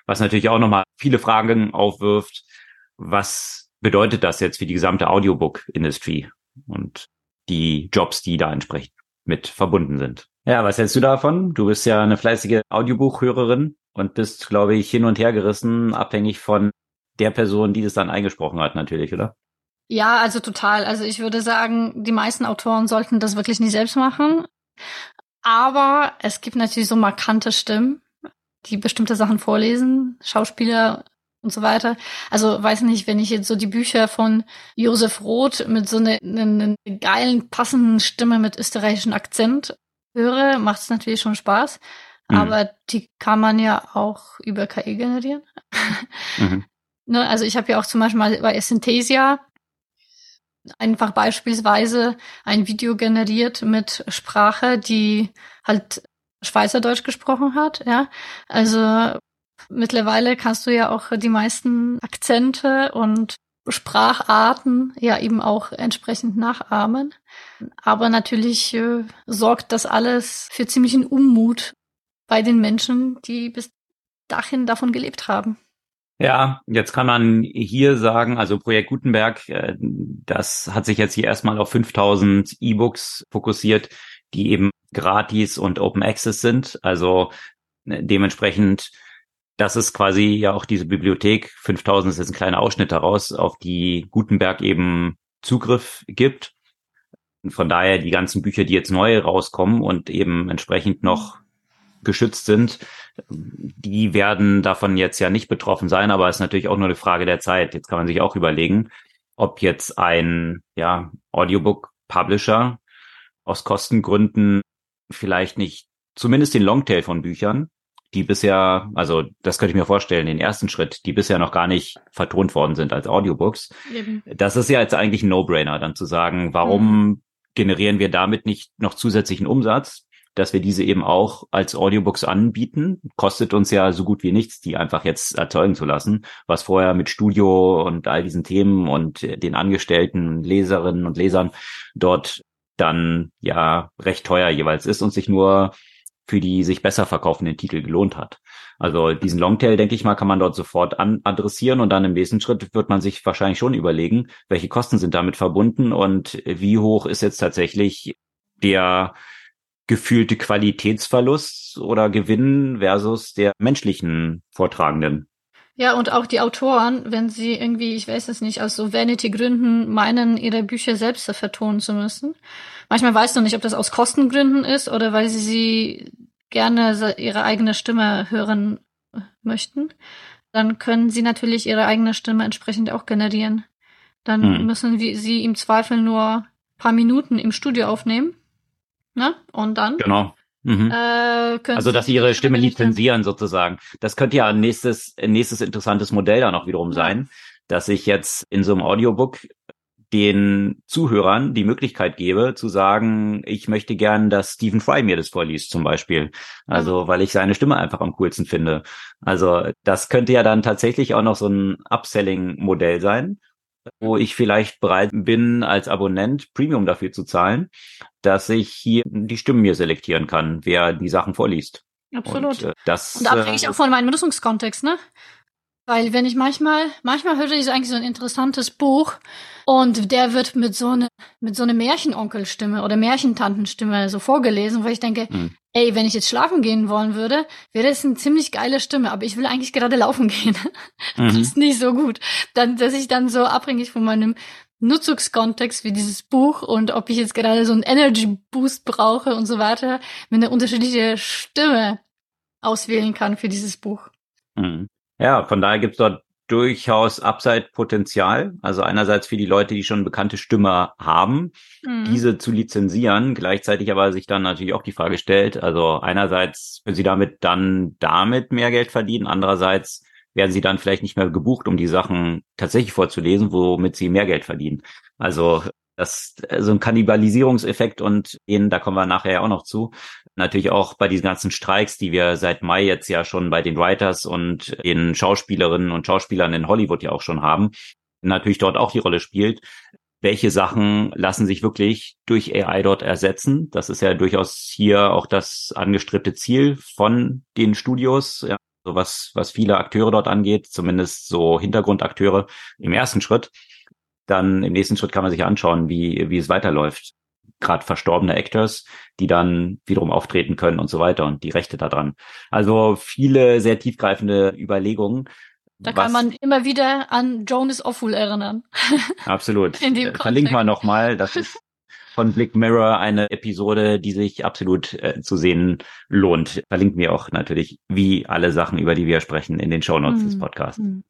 Was natürlich auch nochmal viele Fragen aufwirft. Was bedeutet das jetzt für die gesamte Audiobook-Industrie und die Jobs, die da entsprechend mit verbunden sind? Ja, was hältst du davon? Du bist ja eine fleißige Audiobuchhörerin und bist, glaube ich, hin und her gerissen, abhängig von der Person, die das dann eingesprochen hat, natürlich, oder? Ja, also total. Also ich würde sagen, die meisten Autoren sollten das wirklich nicht selbst machen. Aber es gibt natürlich so markante Stimmen, die bestimmte Sachen vorlesen, Schauspieler und so weiter. Also weiß nicht, wenn ich jetzt so die Bücher von Josef Roth mit so einer eine, eine geilen, passenden Stimme mit österreichischen Akzent höre, macht es natürlich schon Spaß. Mhm. Aber die kann man ja auch über KI generieren. Mhm. Ne, also ich habe ja auch zum Beispiel mal bei Synthesia einfach beispielsweise ein Video generiert mit Sprache, die halt Schweizerdeutsch gesprochen hat, ja. Also mittlerweile kannst du ja auch die meisten Akzente und Spracharten ja eben auch entsprechend nachahmen. Aber natürlich äh, sorgt das alles für ziemlichen Unmut bei den Menschen, die bis dahin davon gelebt haben. Ja, jetzt kann man hier sagen, also Projekt Gutenberg, äh, das hat sich jetzt hier erstmal auf 5000 E-Books fokussiert, die eben gratis und Open Access sind. Also äh, dementsprechend, das ist quasi ja auch diese Bibliothek. 5000 ist jetzt ein kleiner Ausschnitt daraus, auf die Gutenberg eben Zugriff gibt. Von daher die ganzen Bücher, die jetzt neu rauskommen und eben entsprechend noch geschützt sind, die werden davon jetzt ja nicht betroffen sein, aber es ist natürlich auch nur eine Frage der Zeit. Jetzt kann man sich auch überlegen, ob jetzt ein ja, Audiobook-Publisher aus Kostengründen vielleicht nicht zumindest den Longtail von Büchern, die bisher, also das könnte ich mir vorstellen, den ersten Schritt, die bisher noch gar nicht vertont worden sind als Audiobooks. Eben. Das ist ja jetzt eigentlich ein No-Brainer, dann zu sagen, warum mhm. generieren wir damit nicht noch zusätzlichen Umsatz? Dass wir diese eben auch als Audiobooks anbieten. Kostet uns ja so gut wie nichts, die einfach jetzt erzeugen zu lassen, was vorher mit Studio und all diesen Themen und den Angestellten, Leserinnen und Lesern dort dann ja recht teuer jeweils ist und sich nur für die sich besser verkaufenden Titel gelohnt hat. Also diesen Longtail, denke ich mal, kann man dort sofort an adressieren und dann im nächsten Schritt wird man sich wahrscheinlich schon überlegen, welche Kosten sind damit verbunden und wie hoch ist jetzt tatsächlich der gefühlte Qualitätsverlust oder Gewinn versus der menschlichen Vortragenden. Ja, und auch die Autoren, wenn sie irgendwie, ich weiß es nicht, aus so Vanity-Gründen meinen, ihre Bücher selbst vertonen zu müssen. Manchmal weißt du nicht, ob das aus Kostengründen ist oder weil sie sie gerne ihre eigene Stimme hören möchten. Dann können sie natürlich ihre eigene Stimme entsprechend auch generieren. Dann hm. müssen sie im Zweifel nur paar Minuten im Studio aufnehmen Ne? Und dann? Genau. Mhm. Äh, also, dass sie ihre Stimme lizenzieren sozusagen. Das könnte ja ein nächstes, ein nächstes interessantes Modell dann auch wiederum sein, dass ich jetzt in so einem Audiobook den Zuhörern die Möglichkeit gebe, zu sagen, ich möchte gern, dass Stephen Fry mir das vorliest, zum Beispiel. Also, weil ich seine Stimme einfach am coolsten finde. Also, das könnte ja dann tatsächlich auch noch so ein Upselling-Modell sein, wo ich vielleicht bereit bin, als Abonnent Premium dafür zu zahlen, dass ich hier die Stimmen mir selektieren kann, wer die Sachen vorliest. Absolut. Und, äh, das, und abhängig äh, auch von meinem Nutzungskontext, ne? Weil wenn ich manchmal, manchmal höre ich eigentlich so ein interessantes Buch und der wird mit so eine, mit so einer Märchenonkelstimme oder Märchentantenstimme so vorgelesen, wo ich denke, hm. ey, wenn ich jetzt schlafen gehen wollen würde, wäre das eine ziemlich geile Stimme, aber ich will eigentlich gerade laufen gehen. [LAUGHS] das mhm. ist nicht so gut. Dann, dass ich dann so abhängig von meinem Nutzungskontext wie dieses Buch und ob ich jetzt gerade so einen Energy Boost brauche und so weiter, mir eine unterschiedliche Stimme auswählen kann für dieses Buch. Mhm. Ja, von daher gibt's dort durchaus Upside-Potenzial. Also einerseits für die Leute, die schon bekannte Stimme haben, mhm. diese zu lizenzieren. Gleichzeitig aber sich dann natürlich auch die Frage stellt, also einerseits können sie damit dann damit mehr Geld verdienen, andererseits werden sie dann vielleicht nicht mehr gebucht, um die Sachen tatsächlich vorzulesen, womit sie mehr Geld verdienen. Also das so ein Kannibalisierungseffekt und den, da kommen wir nachher auch noch zu. Natürlich auch bei diesen ganzen Streiks, die wir seit Mai jetzt ja schon bei den Writers und den Schauspielerinnen und Schauspielern in Hollywood ja auch schon haben, natürlich dort auch die Rolle spielt. welche Sachen lassen sich wirklich durch AI dort ersetzen. Das ist ja durchaus hier auch das angestrebte Ziel von den Studios, ja, so was, was viele Akteure dort angeht, zumindest so Hintergrundakteure im ersten Schritt. Dann im nächsten Schritt kann man sich anschauen, wie, wie es weiterläuft. Gerade verstorbene Actors, die dann wiederum auftreten können und so weiter und die Rechte daran. Also viele sehr tiefgreifende Überlegungen. Da kann man immer wieder an Jonas Awful erinnern. Absolut. [LAUGHS] In dem äh, Verlinken wir nochmal. Das ist von Blick Mirror eine Episode, die sich absolut äh, zu sehen lohnt. Verlinken wir auch natürlich, wie alle Sachen, über die wir sprechen, in den Show Notes mhm. des Podcasts. Mhm.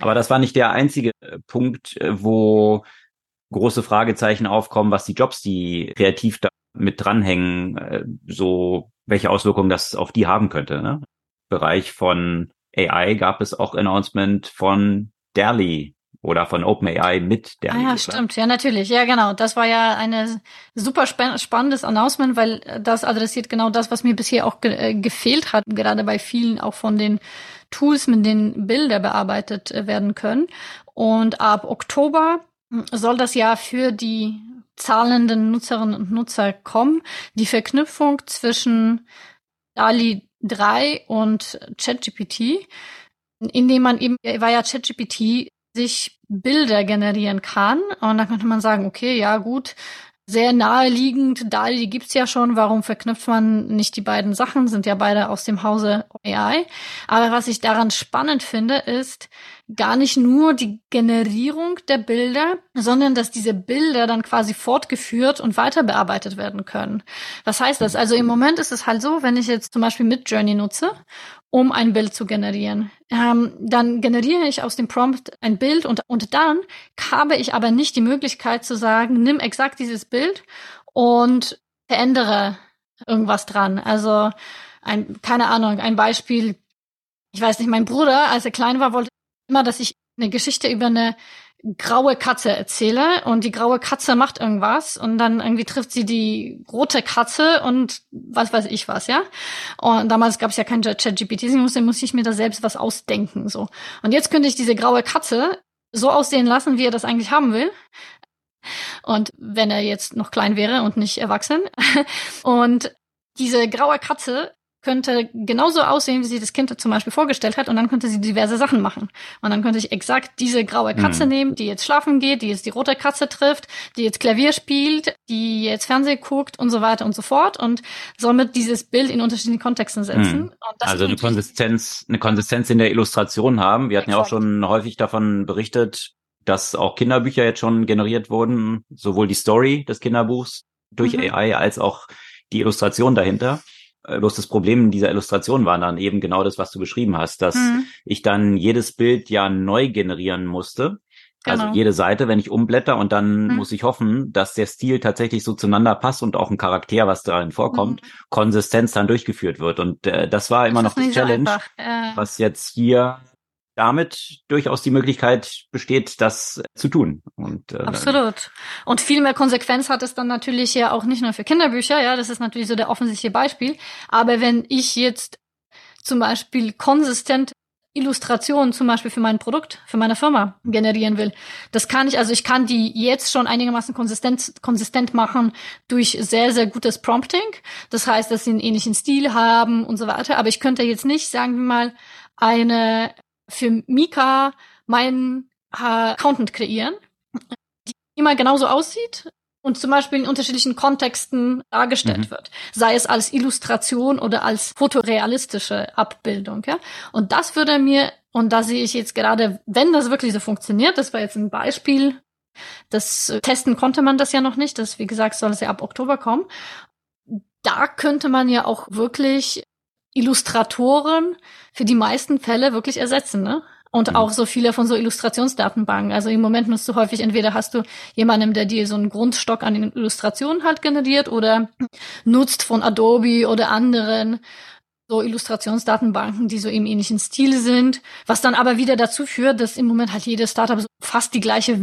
Aber das war nicht der einzige äh, Punkt, äh, wo große Fragezeichen aufkommen, was die Jobs, die kreativ da mit dranhängen, so welche Auswirkungen das auf die haben könnte. Ne? Bereich von AI gab es auch Announcement von Dali oder von OpenAI mit der. Ah, ja, stimmt. Ja, natürlich. Ja, genau. Das war ja eine super spannendes Announcement, weil das adressiert genau das, was mir bisher auch ge äh, gefehlt hat, gerade bei vielen auch von den Tools, mit denen Bilder bearbeitet äh, werden können. Und ab Oktober hm, soll das ja für die zahlenden Nutzerinnen und Nutzer kommen. Die Verknüpfung zwischen DALI 3 und ChatGPT, indem man eben, war ja ChatGPT sich Bilder generieren kann. Und dann könnte man sagen, okay, ja gut, sehr naheliegend, DALI gibt's ja schon, warum verknüpft man nicht die beiden Sachen, sind ja beide aus dem Hause AI. Aber was ich daran spannend finde, ist gar nicht nur die Generierung der Bilder, sondern dass diese Bilder dann quasi fortgeführt und weiter bearbeitet werden können. Was heißt das? Also im Moment ist es halt so, wenn ich jetzt zum Beispiel Midjourney nutze um ein Bild zu generieren. Ähm, dann generiere ich aus dem Prompt ein Bild und, und dann habe ich aber nicht die Möglichkeit zu sagen, nimm exakt dieses Bild und verändere irgendwas dran. Also ein, keine Ahnung, ein Beispiel. Ich weiß nicht, mein Bruder, als er klein war, wollte immer, dass ich eine Geschichte über eine graue Katze erzähle und die graue Katze macht irgendwas und dann irgendwie trifft sie die rote Katze und was weiß ich was, ja. Und damals gab es ja kein ChatGPT, deswegen musste ich mir da selbst was ausdenken, so. Und jetzt könnte ich diese graue Katze so aussehen lassen, wie er das eigentlich haben will. Und wenn er jetzt noch klein wäre und nicht erwachsen. [LAUGHS] Und diese graue Katze könnte genauso aussehen, wie sie das Kind zum Beispiel vorgestellt hat, und dann könnte sie diverse Sachen machen. Und dann könnte ich exakt diese graue Katze mhm. nehmen, die jetzt schlafen geht, die jetzt die rote Katze trifft, die jetzt Klavier spielt, die jetzt Fernsehen guckt und so weiter und so fort und somit dieses Bild in unterschiedlichen Kontexten setzen. Mhm. also eine Konsistenz, eine Konsistenz in der Illustration haben. Wir hatten exakt. ja auch schon häufig davon berichtet, dass auch Kinderbücher jetzt schon generiert wurden, sowohl die Story des Kinderbuchs durch mhm. AI als auch die Illustration dahinter. Äh, bloß das Problem dieser Illustration war dann eben genau das, was du beschrieben hast, dass mhm. ich dann jedes Bild ja neu generieren musste. Also genau. Also jede Seite, wenn ich umblätter und dann mhm. muss ich hoffen, dass der Stil tatsächlich so zueinander passt und auch ein Charakter, was darin vorkommt, mhm. Konsistenz dann durchgeführt wird. Und äh, das war immer das noch die Challenge, so äh. was jetzt hier damit durchaus die Möglichkeit besteht, das zu tun. Und, äh, Absolut. Und viel mehr Konsequenz hat es dann natürlich ja auch nicht nur für Kinderbücher, ja, das ist natürlich so der offensichtliche Beispiel. Aber wenn ich jetzt zum Beispiel konsistent Illustrationen zum Beispiel für mein Produkt, für meine Firma generieren will. Das kann ich, also ich kann die jetzt schon einigermaßen konsistent, konsistent machen durch sehr, sehr gutes Prompting. Das heißt, dass sie einen ähnlichen Stil haben und so weiter. Aber ich könnte jetzt nicht, sagen wir mal, eine für Mika meinen äh, Accountant kreieren, die immer genauso aussieht und zum Beispiel in unterschiedlichen Kontexten dargestellt mhm. wird, sei es als Illustration oder als fotorealistische Abbildung. Ja? Und das würde mir, und da sehe ich jetzt gerade, wenn das wirklich so funktioniert, das war jetzt ein Beispiel, das äh, testen konnte man das ja noch nicht, das wie gesagt soll es ja ab Oktober kommen. Da könnte man ja auch wirklich Illustratoren für die meisten Fälle wirklich ersetzen, ne? Und mhm. auch so viele von so Illustrationsdatenbanken. Also im Moment nutzt du häufig, entweder hast du jemanden, der dir so einen Grundstock an Illustrationen halt generiert oder nutzt von Adobe oder anderen so Illustrationsdatenbanken, die so im ähnlichen Stil sind, was dann aber wieder dazu führt, dass im Moment halt jedes Startup so fast die gleiche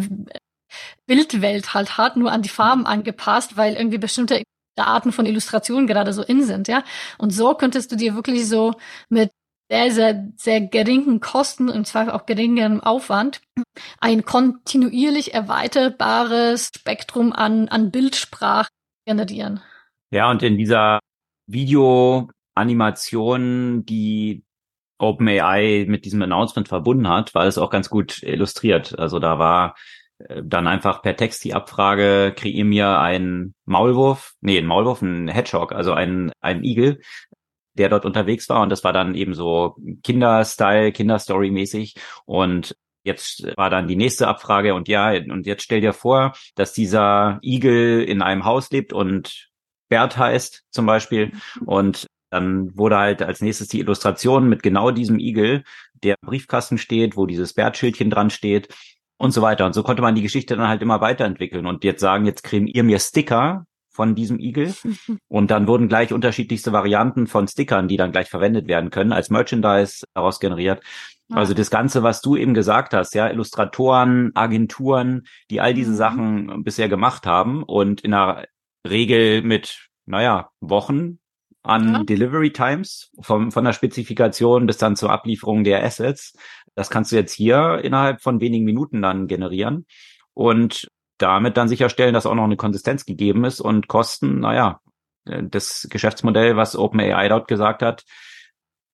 Bildwelt halt hat, nur an die Farben angepasst, weil irgendwie bestimmte Arten von Illustrationen gerade so in sind, ja. Und so könntest du dir wirklich so mit sehr, sehr, sehr geringen Kosten und zwar auch geringem Aufwand ein kontinuierlich erweiterbares Spektrum an, an Bildsprache generieren. Ja, und in dieser Videoanimation, die OpenAI mit diesem Announcement verbunden hat, war es auch ganz gut illustriert. Also da war dann einfach per Text die Abfrage, kreier mir einen Maulwurf, nee, ein Maulwurf, ein Hedgehog, also ein, ein Igel, der dort unterwegs war. Und das war dann eben so Kinderstyle, Kinderstory-mäßig. Und jetzt war dann die nächste Abfrage und ja, und jetzt stell dir vor, dass dieser Igel in einem Haus lebt und Bert heißt zum Beispiel. Und dann wurde halt als nächstes die Illustration mit genau diesem Igel, der im Briefkasten steht, wo dieses Bert-Schildchen dran steht und so weiter. Und so konnte man die Geschichte dann halt immer weiterentwickeln und jetzt sagen, jetzt kriegen ihr mir Sticker von diesem Igel. [LAUGHS] Und dann wurden gleich unterschiedlichste Varianten von Stickern, die dann gleich verwendet werden können, als Merchandise daraus generiert. Ja. Also das Ganze, was du eben gesagt hast, ja, Illustratoren, Agenturen, die all diese mhm. Sachen bisher gemacht haben und in der Regel mit, naja, Wochen an ja. Delivery Times vom, von der Spezifikation bis dann zur Ablieferung der Assets. Das kannst du jetzt hier innerhalb von wenigen Minuten dann generieren. Und damit dann sicherstellen, dass auch noch eine Konsistenz gegeben ist und Kosten, naja, äh, das Geschäftsmodell, was OpenAI dort gesagt hat,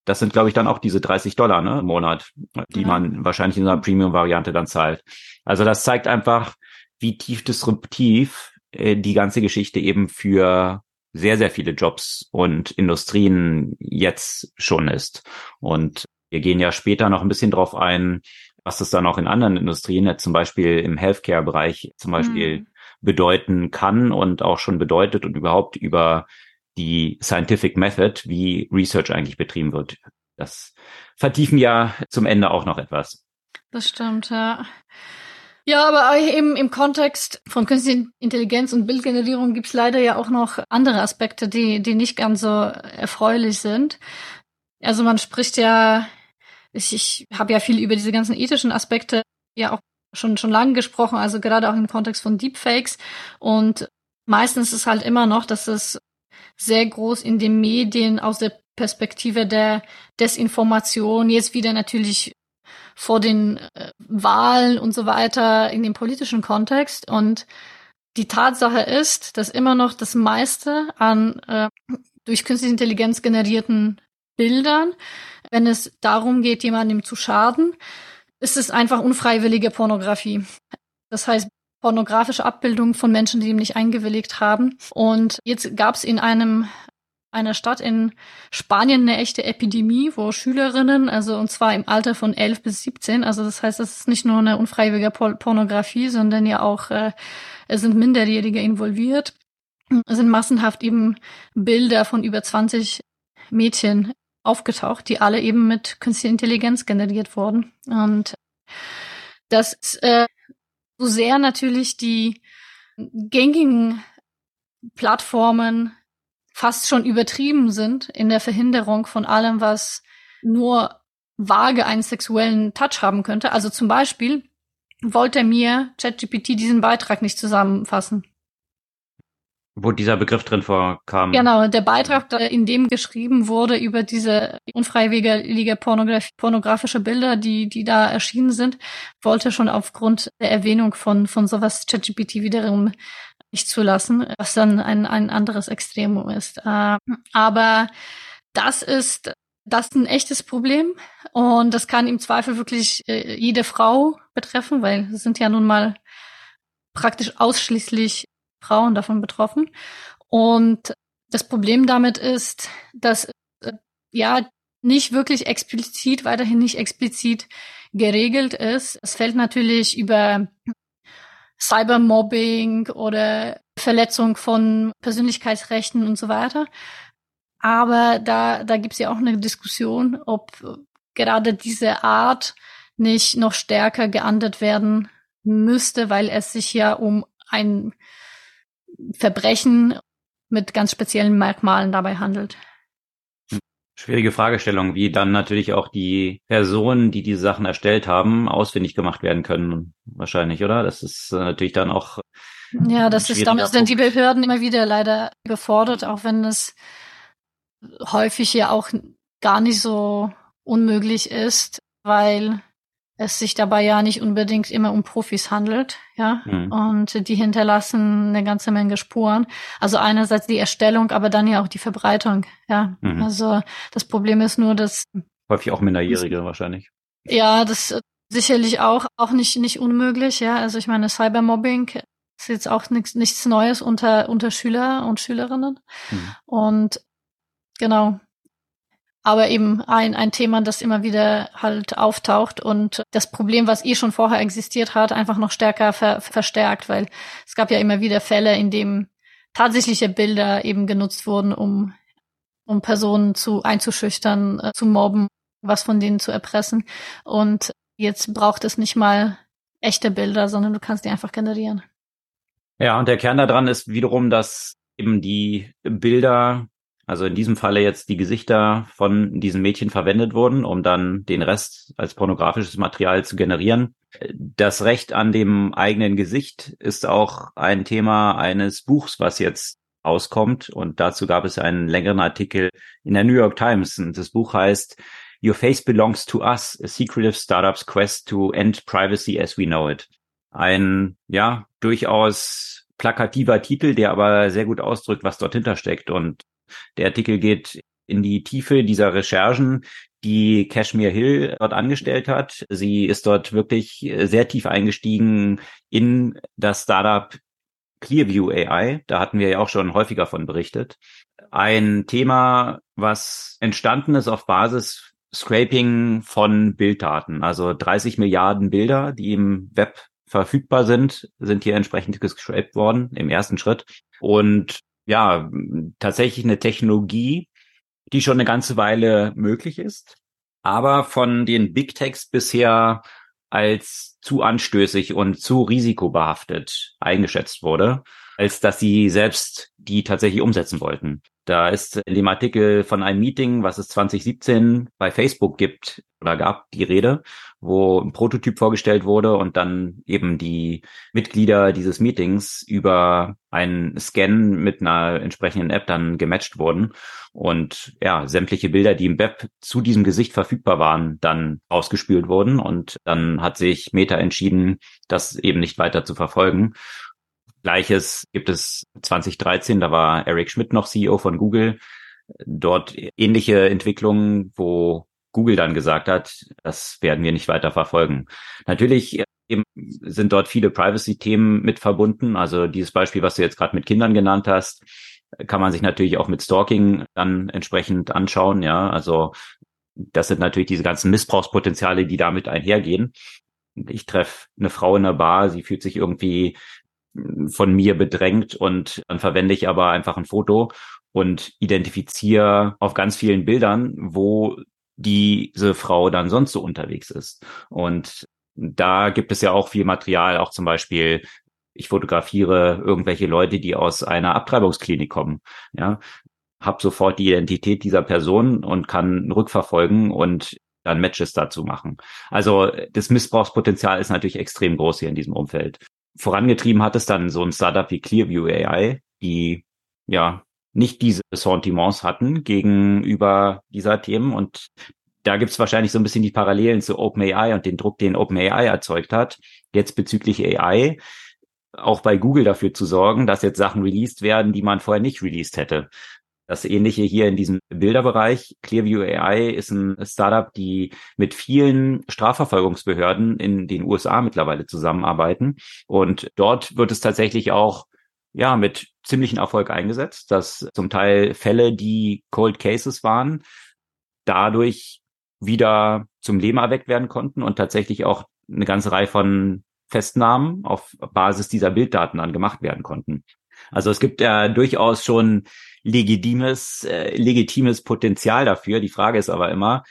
das sind, glaube ich, dann auch diese 30 Dollar ne, im Monat, die ja. man wahrscheinlich in einer Premium-Variante dann zahlt. Also das zeigt einfach, wie tief disruptiv äh, die ganze Geschichte eben für sehr, sehr viele Jobs und Industrien jetzt schon ist. Und wir gehen ja später noch ein bisschen drauf ein, was das dann auch in anderen Industrien, zum Beispiel im Healthcare-Bereich zum Beispiel mhm. bedeuten kann und auch schon bedeutet und überhaupt über die Scientific Method, wie Research eigentlich betrieben wird. Das vertiefen ja zum Ende auch noch etwas. Das stimmt, ja. Ja, aber eben im Kontext von künstlicher Intelligenz und Bildgenerierung gibt's leider ja auch noch andere Aspekte, die, die nicht ganz so erfreulich sind. Also man spricht ja ich, ich habe ja viel über diese ganzen ethischen Aspekte ja auch schon schon lange gesprochen, also gerade auch im Kontext von Deepfakes. Und meistens ist halt immer noch, dass es sehr groß in den Medien aus der Perspektive der Desinformation jetzt wieder natürlich vor den äh, Wahlen und so weiter in dem politischen Kontext. Und die Tatsache ist, dass immer noch das meiste an äh, durch künstliche Intelligenz generierten Bildern wenn es darum geht, jemandem zu schaden, ist es einfach unfreiwillige Pornografie. Das heißt, pornografische Abbildungen von Menschen, die ihm nicht eingewilligt haben. Und jetzt gab es in einem einer Stadt in Spanien eine echte Epidemie, wo Schülerinnen, also und zwar im Alter von 11 bis 17, also das heißt, es ist nicht nur eine unfreiwillige Pornografie, sondern ja auch äh, es sind Minderjährige involviert, es sind massenhaft eben Bilder von über 20 Mädchen aufgetaucht, die alle eben mit künstlicher Intelligenz generiert wurden. Und das ist äh, so sehr natürlich die gängigen Plattformen fast schon übertrieben sind in der Verhinderung von allem, was nur vage einen sexuellen Touch haben könnte. Also zum Beispiel wollte mir ChatGPT diesen Beitrag nicht zusammenfassen. Wo dieser Begriff drin vorkam. Genau, der Beitrag, in dem geschrieben wurde über diese unfreiwillige Pornograf pornografische Bilder, die, die da erschienen sind, wollte schon aufgrund der Erwähnung von, von sowas ChatGPT wiederum nicht zulassen, was dann ein, ein anderes Extremum ist. Äh, aber das ist, das ist ein echtes Problem und das kann im Zweifel wirklich äh, jede Frau betreffen, weil es sind ja nun mal praktisch ausschließlich Frauen davon betroffen. Und das Problem damit ist, dass äh, ja nicht wirklich explizit, weiterhin nicht explizit geregelt ist. Es fällt natürlich über Cybermobbing oder Verletzung von Persönlichkeitsrechten und so weiter. Aber da, da gibt es ja auch eine Diskussion, ob gerade diese Art nicht noch stärker geahndet werden müsste, weil es sich ja um ein Verbrechen mit ganz speziellen Merkmalen dabei handelt. Schwierige Fragestellung, wie dann natürlich auch die Personen, die diese Sachen erstellt haben, ausfindig gemacht werden können, wahrscheinlich, oder? Das ist äh, natürlich dann auch. Ja, das ist damit sind die Behörden immer wieder leider gefordert, auch wenn es häufig ja auch gar nicht so unmöglich ist, weil es sich dabei ja nicht unbedingt immer um Profis handelt, ja, mhm. und die hinterlassen eine ganze Menge Spuren. Also einerseits die Erstellung, aber dann ja auch die Verbreitung, ja. Mhm. Also das Problem ist nur, dass häufig auch Minderjährige wahrscheinlich. Ja, das sicherlich auch auch nicht nicht unmöglich, ja. Also ich meine Cybermobbing ist jetzt auch nichts nichts Neues unter unter Schüler und Schülerinnen mhm. und genau aber eben ein, ein Thema, das immer wieder halt auftaucht und das Problem, was eh schon vorher existiert hat, einfach noch stärker ver verstärkt, weil es gab ja immer wieder Fälle, in dem tatsächliche Bilder eben genutzt wurden, um, um Personen zu einzuschüchtern, äh, zu mobben, was von denen zu erpressen. Und jetzt braucht es nicht mal echte Bilder, sondern du kannst die einfach generieren. Ja, und der Kern daran ist wiederum, dass eben die Bilder also in diesem Falle jetzt die Gesichter von diesen Mädchen verwendet wurden, um dann den Rest als pornografisches Material zu generieren. Das Recht an dem eigenen Gesicht ist auch ein Thema eines Buchs, was jetzt auskommt. Und dazu gab es einen längeren Artikel in der New York Times. Und das Buch heißt Your Face Belongs to Us, a Secretive Startup's Quest to End Privacy as We Know It. Ein, ja, durchaus plakativer Titel, der aber sehr gut ausdrückt, was dort hintersteckt. Und der Artikel geht in die Tiefe dieser Recherchen, die Cashmere Hill dort angestellt hat. Sie ist dort wirklich sehr tief eingestiegen in das Startup Clearview AI. Da hatten wir ja auch schon häufiger von berichtet. Ein Thema, was entstanden ist auf Basis Scraping von Bilddaten. Also 30 Milliarden Bilder, die im Web verfügbar sind, sind hier entsprechend gescraped worden im ersten Schritt. Und ja, tatsächlich eine Technologie, die schon eine ganze Weile möglich ist, aber von den Big Techs bisher als zu anstößig und zu risikobehaftet eingeschätzt wurde, als dass sie selbst die tatsächlich umsetzen wollten. Da ist in dem Artikel von einem Meeting, was es 2017 bei Facebook gibt oder gab, die Rede, wo ein Prototyp vorgestellt wurde und dann eben die Mitglieder dieses Meetings über einen Scan mit einer entsprechenden App dann gematcht wurden. Und ja, sämtliche Bilder, die im Web zu diesem Gesicht verfügbar waren, dann ausgespült wurden. Und dann hat sich Meta entschieden, das eben nicht weiter zu verfolgen Gleiches gibt es 2013, da war Eric Schmidt noch CEO von Google. Dort ähnliche Entwicklungen, wo Google dann gesagt hat, das werden wir nicht weiter verfolgen. Natürlich äh, sind dort viele Privacy-Themen mit verbunden. Also dieses Beispiel, was du jetzt gerade mit Kindern genannt hast, kann man sich natürlich auch mit Stalking dann entsprechend anschauen. Ja, also das sind natürlich diese ganzen Missbrauchspotenziale, die damit einhergehen. Ich treffe eine Frau in der Bar, sie fühlt sich irgendwie von mir bedrängt und dann verwende ich aber einfach ein Foto und identifiziere auf ganz vielen Bildern, wo diese Frau dann sonst so unterwegs ist. Und da gibt es ja auch viel Material, auch zum Beispiel ich fotografiere irgendwelche Leute, die aus einer Abtreibungsklinik kommen, ja, habe sofort die Identität dieser Person und kann rückverfolgen und dann Matches dazu machen. Also das Missbrauchspotenzial ist natürlich extrem groß hier in diesem Umfeld vorangetrieben hat es dann so ein Startup wie Clearview AI, die ja nicht diese Sentiments hatten gegenüber dieser Themen und da gibt's wahrscheinlich so ein bisschen die Parallelen zu OpenAI und den Druck, den OpenAI erzeugt hat, jetzt bezüglich AI, auch bei Google dafür zu sorgen, dass jetzt Sachen released werden, die man vorher nicht released hätte. Das ähnliche hier in diesem Bilderbereich. Clearview AI ist ein Startup, die mit vielen Strafverfolgungsbehörden in den USA mittlerweile zusammenarbeiten. Und dort wird es tatsächlich auch ja, mit ziemlichen Erfolg eingesetzt, dass zum Teil Fälle, die Cold Cases waren, dadurch wieder zum Leben erweckt werden konnten und tatsächlich auch eine ganze Reihe von Festnahmen auf Basis dieser Bilddaten dann gemacht werden konnten. Also es gibt ja durchaus schon legitimes, äh, legitimes Potenzial dafür. Die Frage ist aber immer,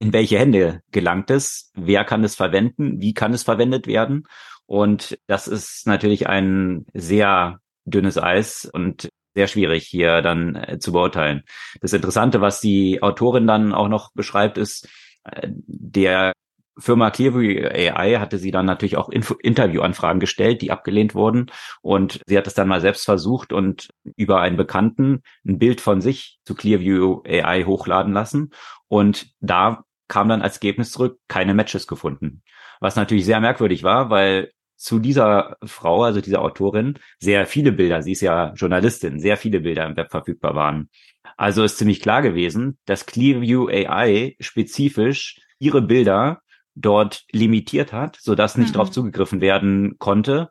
in welche Hände gelangt es? Wer kann es verwenden? Wie kann es verwendet werden? Und das ist natürlich ein sehr dünnes Eis und sehr schwierig hier dann äh, zu beurteilen. Das Interessante, was die Autorin dann auch noch beschreibt, ist, äh, der Firma Clearview AI hatte sie dann natürlich auch Info Interviewanfragen gestellt, die abgelehnt wurden. Und sie hat es dann mal selbst versucht und über einen Bekannten ein Bild von sich zu Clearview AI hochladen lassen. Und da kam dann als Ergebnis zurück, keine Matches gefunden. Was natürlich sehr merkwürdig war, weil zu dieser Frau, also dieser Autorin, sehr viele Bilder, sie ist ja Journalistin, sehr viele Bilder im Web verfügbar waren. Also ist ziemlich klar gewesen, dass Clearview AI spezifisch ihre Bilder dort limitiert hat, sodass nicht mhm. darauf zugegriffen werden konnte,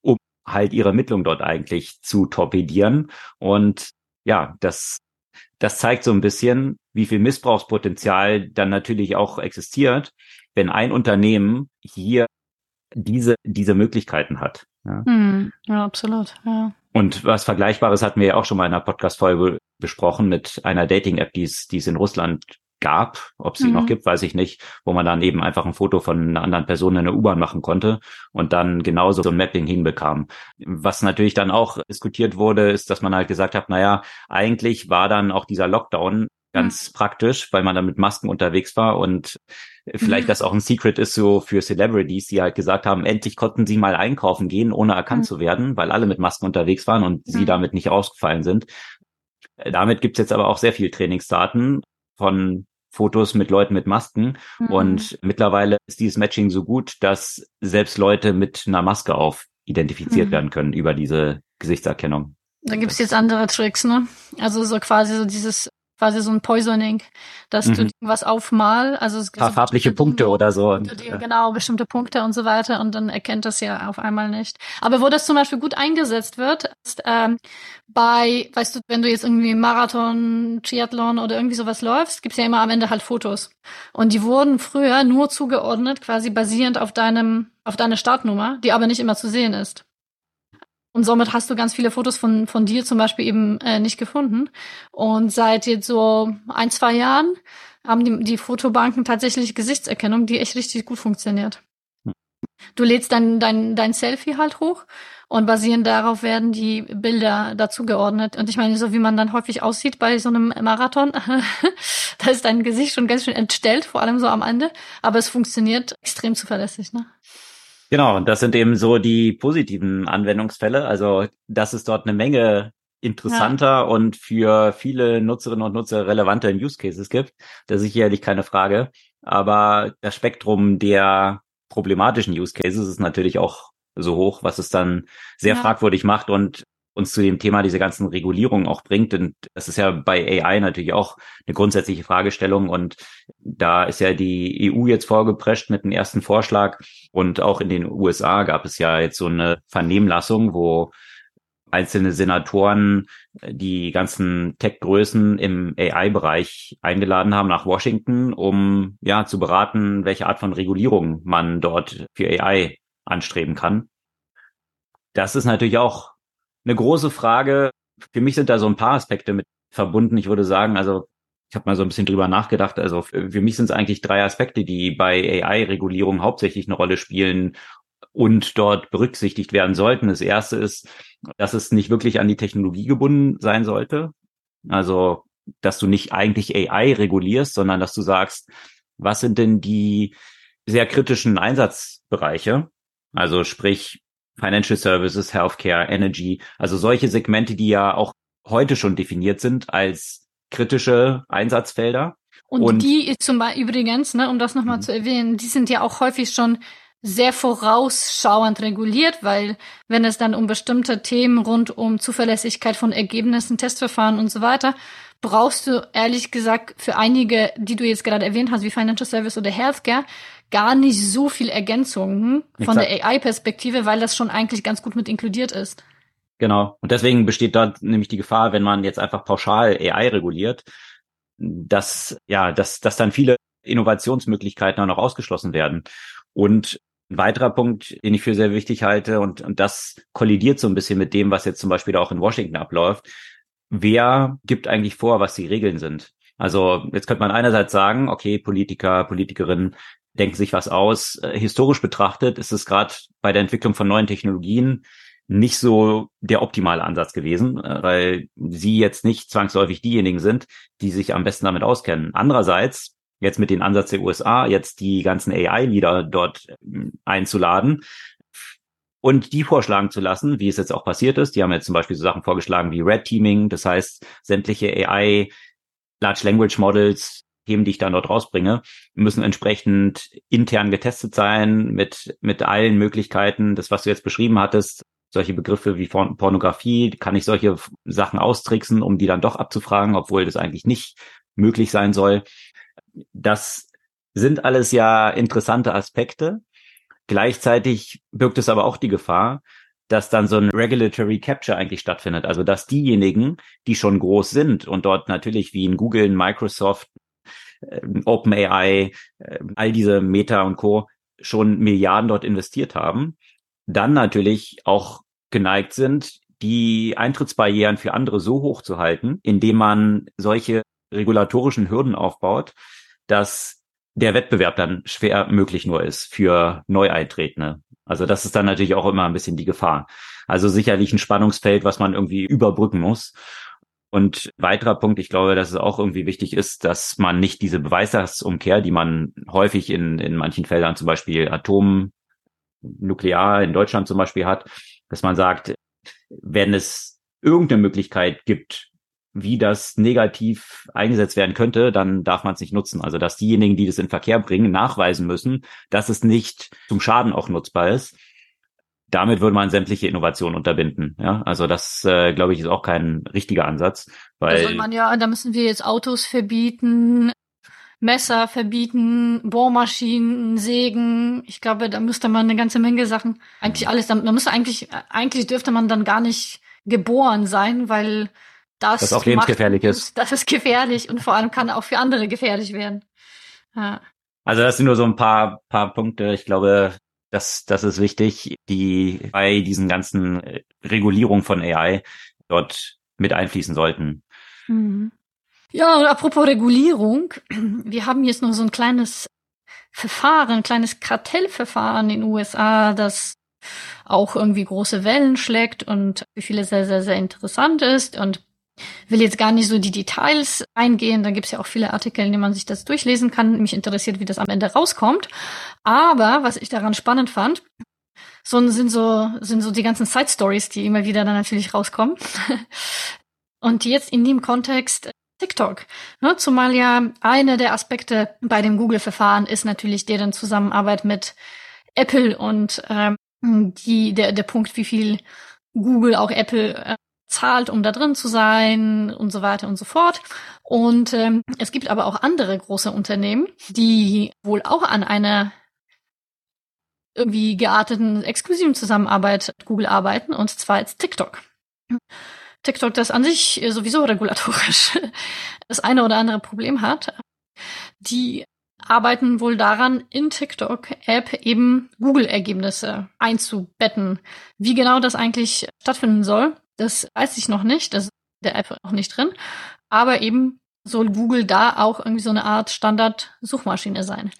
um halt ihre Ermittlung dort eigentlich zu torpedieren. Und ja, das, das zeigt so ein bisschen, wie viel Missbrauchspotenzial dann natürlich auch existiert, wenn ein Unternehmen hier diese, diese Möglichkeiten hat. Ja, hm, ja absolut. Ja. Und was Vergleichbares hatten wir ja auch schon mal in einer Podcast-Folge besprochen mit einer Dating-App, die es, die es in Russland gab. Ob sie mhm. noch gibt, weiß ich nicht, wo man dann eben einfach ein Foto von einer anderen Person in der U-Bahn machen konnte und dann genauso so ein Mapping hinbekam. Was natürlich dann auch diskutiert wurde, ist, dass man halt gesagt hat, naja, eigentlich war dann auch dieser Lockdown ganz mhm. praktisch, weil man dann mit Masken unterwegs war und vielleicht mhm. das auch ein Secret ist so für Celebrities, die halt gesagt haben, endlich konnten sie mal einkaufen gehen, ohne erkannt mhm. zu werden, weil alle mit Masken unterwegs waren und sie damit nicht ausgefallen sind. Damit gibt's jetzt aber auch sehr viel Trainingsdaten von Fotos mit Leuten mit Masken. Mhm. Und mittlerweile ist dieses Matching so gut, dass selbst Leute mit einer Maske auf identifiziert mhm. werden können über diese Gesichtserkennung. Da gibt's jetzt andere Tricks, ne? Also so quasi so dieses quasi so ein Poisoning, dass mhm. du irgendwas aufmal, also es paar farbliche Punkte oder so. Die, genau, bestimmte Punkte und so weiter und dann erkennt das ja auf einmal nicht. Aber wo das zum Beispiel gut eingesetzt wird, ist ähm, bei, weißt du, wenn du jetzt irgendwie Marathon, Triathlon oder irgendwie sowas läufst, gibt's ja immer am Ende halt Fotos. Und die wurden früher nur zugeordnet, quasi basierend auf deinem, auf deine Startnummer, die aber nicht immer zu sehen ist. Und somit hast du ganz viele Fotos von, von dir zum Beispiel eben äh, nicht gefunden. Und seit jetzt so ein, zwei Jahren haben die, die Fotobanken tatsächlich Gesichtserkennung, die echt richtig gut funktioniert. Du lädst dein, dein, dein Selfie halt hoch und basierend darauf werden die Bilder dazu geordnet. Und ich meine, so wie man dann häufig aussieht bei so einem Marathon, [LAUGHS] da ist dein Gesicht schon ganz schön entstellt, vor allem so am Ende. Aber es funktioniert extrem zuverlässig, ne? Genau, das sind eben so die positiven Anwendungsfälle. Also, dass es dort eine Menge interessanter ja. und für viele Nutzerinnen und Nutzer relevanter Use Cases gibt. Das ist sicherlich keine Frage. Aber das Spektrum der problematischen Use Cases ist natürlich auch so hoch, was es dann sehr ja. fragwürdig macht und uns zu dem Thema diese ganzen Regulierungen auch bringt. Und das ist ja bei AI natürlich auch eine grundsätzliche Fragestellung. Und da ist ja die EU jetzt vorgeprescht mit dem ersten Vorschlag. Und auch in den USA gab es ja jetzt so eine Vernehmlassung, wo einzelne Senatoren die ganzen Tech-Größen im AI-Bereich eingeladen haben nach Washington, um ja zu beraten, welche Art von Regulierung man dort für AI anstreben kann. Das ist natürlich auch eine große Frage. Für mich sind da so ein paar Aspekte mit verbunden. Ich würde sagen, also ich habe mal so ein bisschen drüber nachgedacht. Also für mich sind es eigentlich drei Aspekte, die bei AI-Regulierung hauptsächlich eine Rolle spielen und dort berücksichtigt werden sollten. Das erste ist, dass es nicht wirklich an die Technologie gebunden sein sollte. Also, dass du nicht eigentlich AI regulierst, sondern dass du sagst, was sind denn die sehr kritischen Einsatzbereiche? Also sprich, Financial Services, Healthcare, Energy, also solche Segmente, die ja auch heute schon definiert sind als kritische Einsatzfelder. Und, und die zum Beispiel übrigens, ne, um das nochmal mhm. zu erwähnen, die sind ja auch häufig schon sehr vorausschauend reguliert, weil wenn es dann um bestimmte Themen rund um Zuverlässigkeit von Ergebnissen, Testverfahren und so weiter, brauchst du ehrlich gesagt für einige, die du jetzt gerade erwähnt hast, wie Financial Service oder Healthcare, gar nicht so viel Ergänzungen von Exakt. der AI-Perspektive, weil das schon eigentlich ganz gut mit inkludiert ist. Genau. Und deswegen besteht dort nämlich die Gefahr, wenn man jetzt einfach pauschal AI reguliert, dass, ja, dass, dass dann viele Innovationsmöglichkeiten auch noch ausgeschlossen werden. Und ein weiterer Punkt, den ich für sehr wichtig halte, und, und das kollidiert so ein bisschen mit dem, was jetzt zum Beispiel auch in Washington abläuft. Wer gibt eigentlich vor, was die Regeln sind? Also jetzt könnte man einerseits sagen, okay, Politiker, Politikerinnen denken sich was aus. Äh, historisch betrachtet ist es gerade bei der Entwicklung von neuen Technologien nicht so der optimale Ansatz gewesen, äh, weil sie jetzt nicht zwangsläufig diejenigen sind, die sich am besten damit auskennen. Andererseits jetzt mit dem Ansatz der USA, jetzt die ganzen AI-Leader dort ähm, einzuladen und die vorschlagen zu lassen, wie es jetzt auch passiert ist. Die haben jetzt zum Beispiel so Sachen vorgeschlagen wie Red Teaming, das heißt sämtliche AI Large Language Models, Themen, die ich dann dort rausbringe, müssen entsprechend intern getestet sein mit mit allen Möglichkeiten. Das, was du jetzt beschrieben hattest, solche Begriffe wie Pornografie, kann ich solche Sachen austricksen, um die dann doch abzufragen, obwohl das eigentlich nicht möglich sein soll. Das sind alles ja interessante Aspekte. Gleichzeitig birgt es aber auch die Gefahr, dass dann so ein Regulatory Capture eigentlich stattfindet. Also dass diejenigen, die schon groß sind und dort natürlich wie in Google, in Microsoft, äh, OpenAI, äh, all diese Meta und Co. schon Milliarden dort investiert haben, dann natürlich auch geneigt sind, die Eintrittsbarrieren für andere so hoch zu halten, indem man solche regulatorischen Hürden aufbaut, dass der Wettbewerb dann schwer möglich nur ist für Neueintretende. Also das ist dann natürlich auch immer ein bisschen die Gefahr. Also sicherlich ein Spannungsfeld, was man irgendwie überbrücken muss. Und weiterer Punkt, ich glaube, dass es auch irgendwie wichtig ist, dass man nicht diese Beweislastumkehr, die man häufig in, in manchen Feldern, zum Beispiel Atom, Nuklear in Deutschland zum Beispiel hat, dass man sagt, wenn es irgendeine Möglichkeit gibt, wie das negativ eingesetzt werden könnte, dann darf man es nicht nutzen. Also dass diejenigen, die das in Verkehr bringen, nachweisen müssen, dass es nicht zum Schaden auch nutzbar ist. Damit würde man sämtliche Innovationen unterbinden. Ja, also das äh, glaube ich ist auch kein richtiger Ansatz, weil da man ja, da müssen wir jetzt Autos verbieten, Messer verbieten, Bohrmaschinen, Sägen. Ich glaube, da müsste man eine ganze Menge Sachen, eigentlich alles, man müsste eigentlich, eigentlich dürfte man dann gar nicht geboren sein, weil das, das auch lebensgefährlich macht, ist. Das ist gefährlich und vor allem kann auch für andere gefährlich werden. Ja. Also das sind nur so ein paar, paar Punkte. Ich glaube, das, das ist wichtig, die bei diesen ganzen äh, Regulierungen von AI dort mit einfließen sollten. Mhm. Ja, und apropos Regulierung, [CLEARS THROAT] wir haben jetzt noch so ein kleines Verfahren, ein kleines Kartellverfahren in den USA, das auch irgendwie große Wellen schlägt und für viele sehr, sehr, sehr interessant ist. Und will jetzt gar nicht so die Details eingehen. Da gibt es ja auch viele Artikel, in denen man sich das durchlesen kann. Mich interessiert, wie das am Ende rauskommt. Aber was ich daran spannend fand, so sind so sind so die ganzen Side Stories, die immer wieder dann natürlich rauskommen. [LAUGHS] Und jetzt in dem Kontext TikTok. Ne, zumal ja einer der Aspekte bei dem Google-Verfahren ist natürlich deren Zusammenarbeit mit Apple und ähm, die der der Punkt, wie viel Google auch Apple äh, zahlt, um da drin zu sein und so weiter und so fort. Und ähm, es gibt aber auch andere große Unternehmen, die wohl auch an einer irgendwie gearteten exklusiven Zusammenarbeit mit Google arbeiten, und zwar als TikTok. TikTok, das an sich sowieso regulatorisch [LAUGHS] das eine oder andere Problem hat, die arbeiten wohl daran, in TikTok-App eben Google-Ergebnisse einzubetten. Wie genau das eigentlich stattfinden soll, das weiß ich noch nicht. Das ist der App auch nicht drin. Aber eben soll Google da auch irgendwie so eine Art Standard-Suchmaschine sein.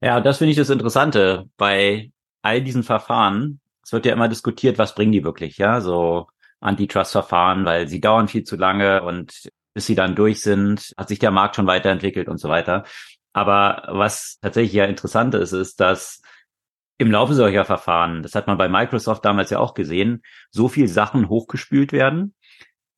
Ja, das finde ich das Interessante bei all diesen Verfahren. Es wird ja immer diskutiert, was bringen die wirklich, ja, so Antitrust-Verfahren, weil sie dauern viel zu lange und bis sie dann durch sind, hat sich der Markt schon weiterentwickelt und so weiter. Aber was tatsächlich ja interessant ist, ist, dass im Laufe solcher Verfahren, das hat man bei Microsoft damals ja auch gesehen, so viel Sachen hochgespült werden,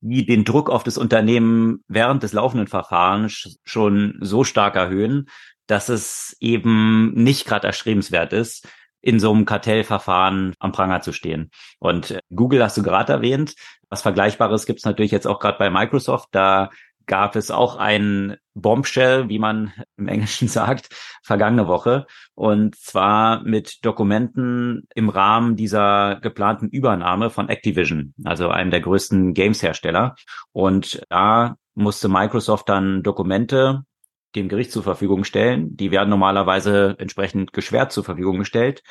die den Druck auf das Unternehmen während des laufenden Verfahrens schon so stark erhöhen, dass es eben nicht gerade erstrebenswert ist, in so einem Kartellverfahren am Pranger zu stehen. Und Google hast du gerade erwähnt. Was Vergleichbares gibt es natürlich jetzt auch gerade bei Microsoft. Da gab es auch ein Bombshell, wie man im Englischen [LAUGHS] sagt, vergangene Woche. Und zwar mit Dokumenten im Rahmen dieser geplanten Übernahme von Activision, also einem der größten Games-Hersteller. Und da musste Microsoft dann Dokumente dem Gericht zur Verfügung stellen. Die werden normalerweise entsprechend geschwert zur Verfügung gestellt.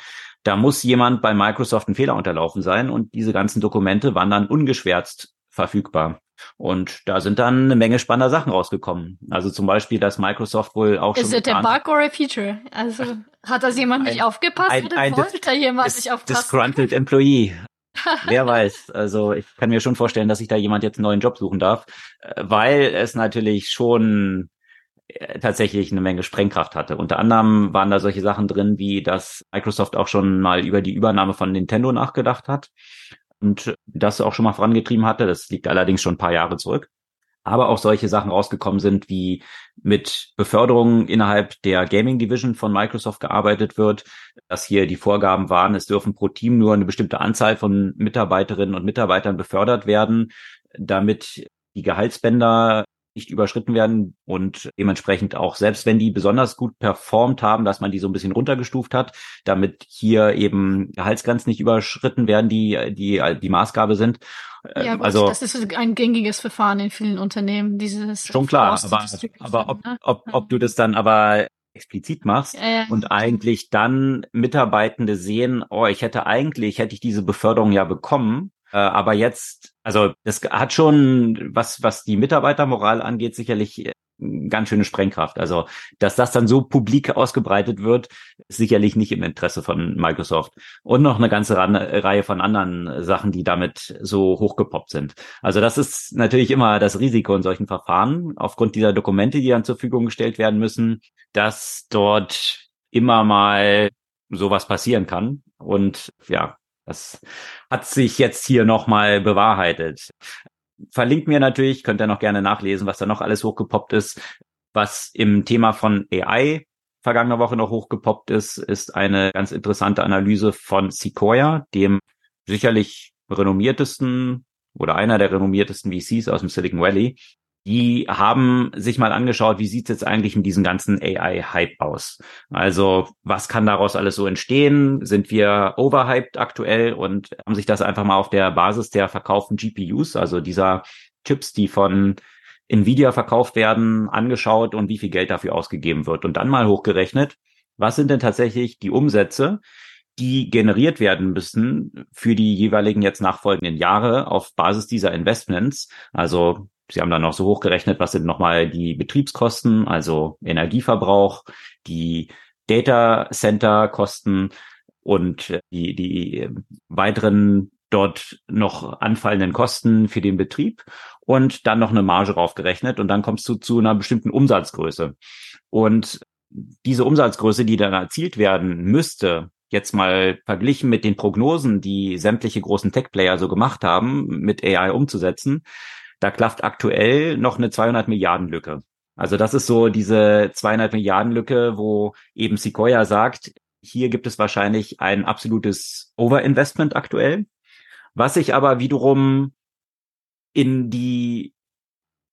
Da muss jemand bei Microsoft einen Fehler unterlaufen sein und diese ganzen Dokumente waren dann ungeschwärzt verfügbar. Und da sind dann eine Menge spannender Sachen rausgekommen. Also zum Beispiel, dass Microsoft wohl auch Ist schon. Ist es ein Bug oder a Feature? Also hat das jemand ein, nicht aufgepasst ein, oder ein, wollte da jemand nicht aufpassen? Disgruntled Employee. [LAUGHS] Wer weiß. Also ich kann mir schon vorstellen, dass sich da jemand jetzt einen neuen Job suchen darf, weil es natürlich schon äh, tatsächlich eine Menge Sprengkraft hatte. Unter anderem waren da solche Sachen drin, wie dass Microsoft auch schon mal über die Übernahme von Nintendo nachgedacht hat und das auch schon mal vorangetrieben hatte. Das liegt allerdings schon ein paar Jahre zurück. Aber auch solche Sachen rausgekommen sind, wie mit Beförderungen innerhalb der Gaming Division von Microsoft gearbeitet wird, dass hier die Vorgaben waren, es dürfen pro Team nur eine bestimmte Anzahl von Mitarbeiterinnen und Mitarbeitern befördert werden, damit die Gehaltsbänder nicht überschritten werden und dementsprechend auch, selbst wenn die besonders gut performt haben, dass man die so ein bisschen runtergestuft hat, damit hier eben Gehaltsgrenzen nicht überschritten werden, die die die Maßgabe sind. Äh, ja, gut, also das ist ein gängiges Verfahren in vielen Unternehmen. Dieses schon klar, aber aber ob, ne? ob ob du das dann aber explizit machst ja. und eigentlich dann Mitarbeitende sehen, oh, ich hätte eigentlich, hätte ich diese Beförderung ja bekommen, äh, aber jetzt, also das hat schon, was, was die Mitarbeitermoral angeht, sicherlich äh, ganz schöne Sprengkraft. Also, dass das dann so publik ausgebreitet wird, ist sicherlich nicht im Interesse von Microsoft. Und noch eine ganze Reihe von anderen Sachen, die damit so hochgepoppt sind. Also, das ist natürlich immer das Risiko in solchen Verfahren, aufgrund dieser Dokumente, die dann zur Verfügung gestellt werden müssen, dass dort immer mal sowas passieren kann. Und ja, das hat sich jetzt hier nochmal bewahrheitet. Verlinkt mir natürlich, könnt ihr noch gerne nachlesen, was da noch alles hochgepoppt ist. Was im Thema von AI vergangene Woche noch hochgepoppt ist, ist eine ganz interessante Analyse von Sequoia, dem sicherlich renommiertesten oder einer der renommiertesten VCs aus dem Silicon Valley, die haben sich mal angeschaut, wie sieht's jetzt eigentlich mit diesem ganzen AI-Hype aus? Also was kann daraus alles so entstehen? Sind wir overhyped aktuell und haben sich das einfach mal auf der Basis der verkauften GPUs, also dieser Chips, die von Nvidia verkauft werden, angeschaut und wie viel Geld dafür ausgegeben wird und dann mal hochgerechnet, was sind denn tatsächlich die Umsätze, die generiert werden müssen für die jeweiligen jetzt nachfolgenden Jahre auf Basis dieser Investments. Also Sie haben dann noch so hochgerechnet, was sind nochmal die Betriebskosten, also Energieverbrauch, die Data Center Kosten und die, die weiteren dort noch anfallenden Kosten für den Betrieb und dann noch eine Marge draufgerechnet und dann kommst du zu einer bestimmten Umsatzgröße. Und diese Umsatzgröße, die dann erzielt werden müsste, jetzt mal verglichen mit den Prognosen, die sämtliche großen Tech-Player so gemacht haben, mit AI umzusetzen, da klafft aktuell noch eine 200 Milliarden Lücke. Also das ist so diese 200 Milliarden Lücke, wo eben Sequoia sagt, hier gibt es wahrscheinlich ein absolutes Overinvestment aktuell, was sich aber wiederum in die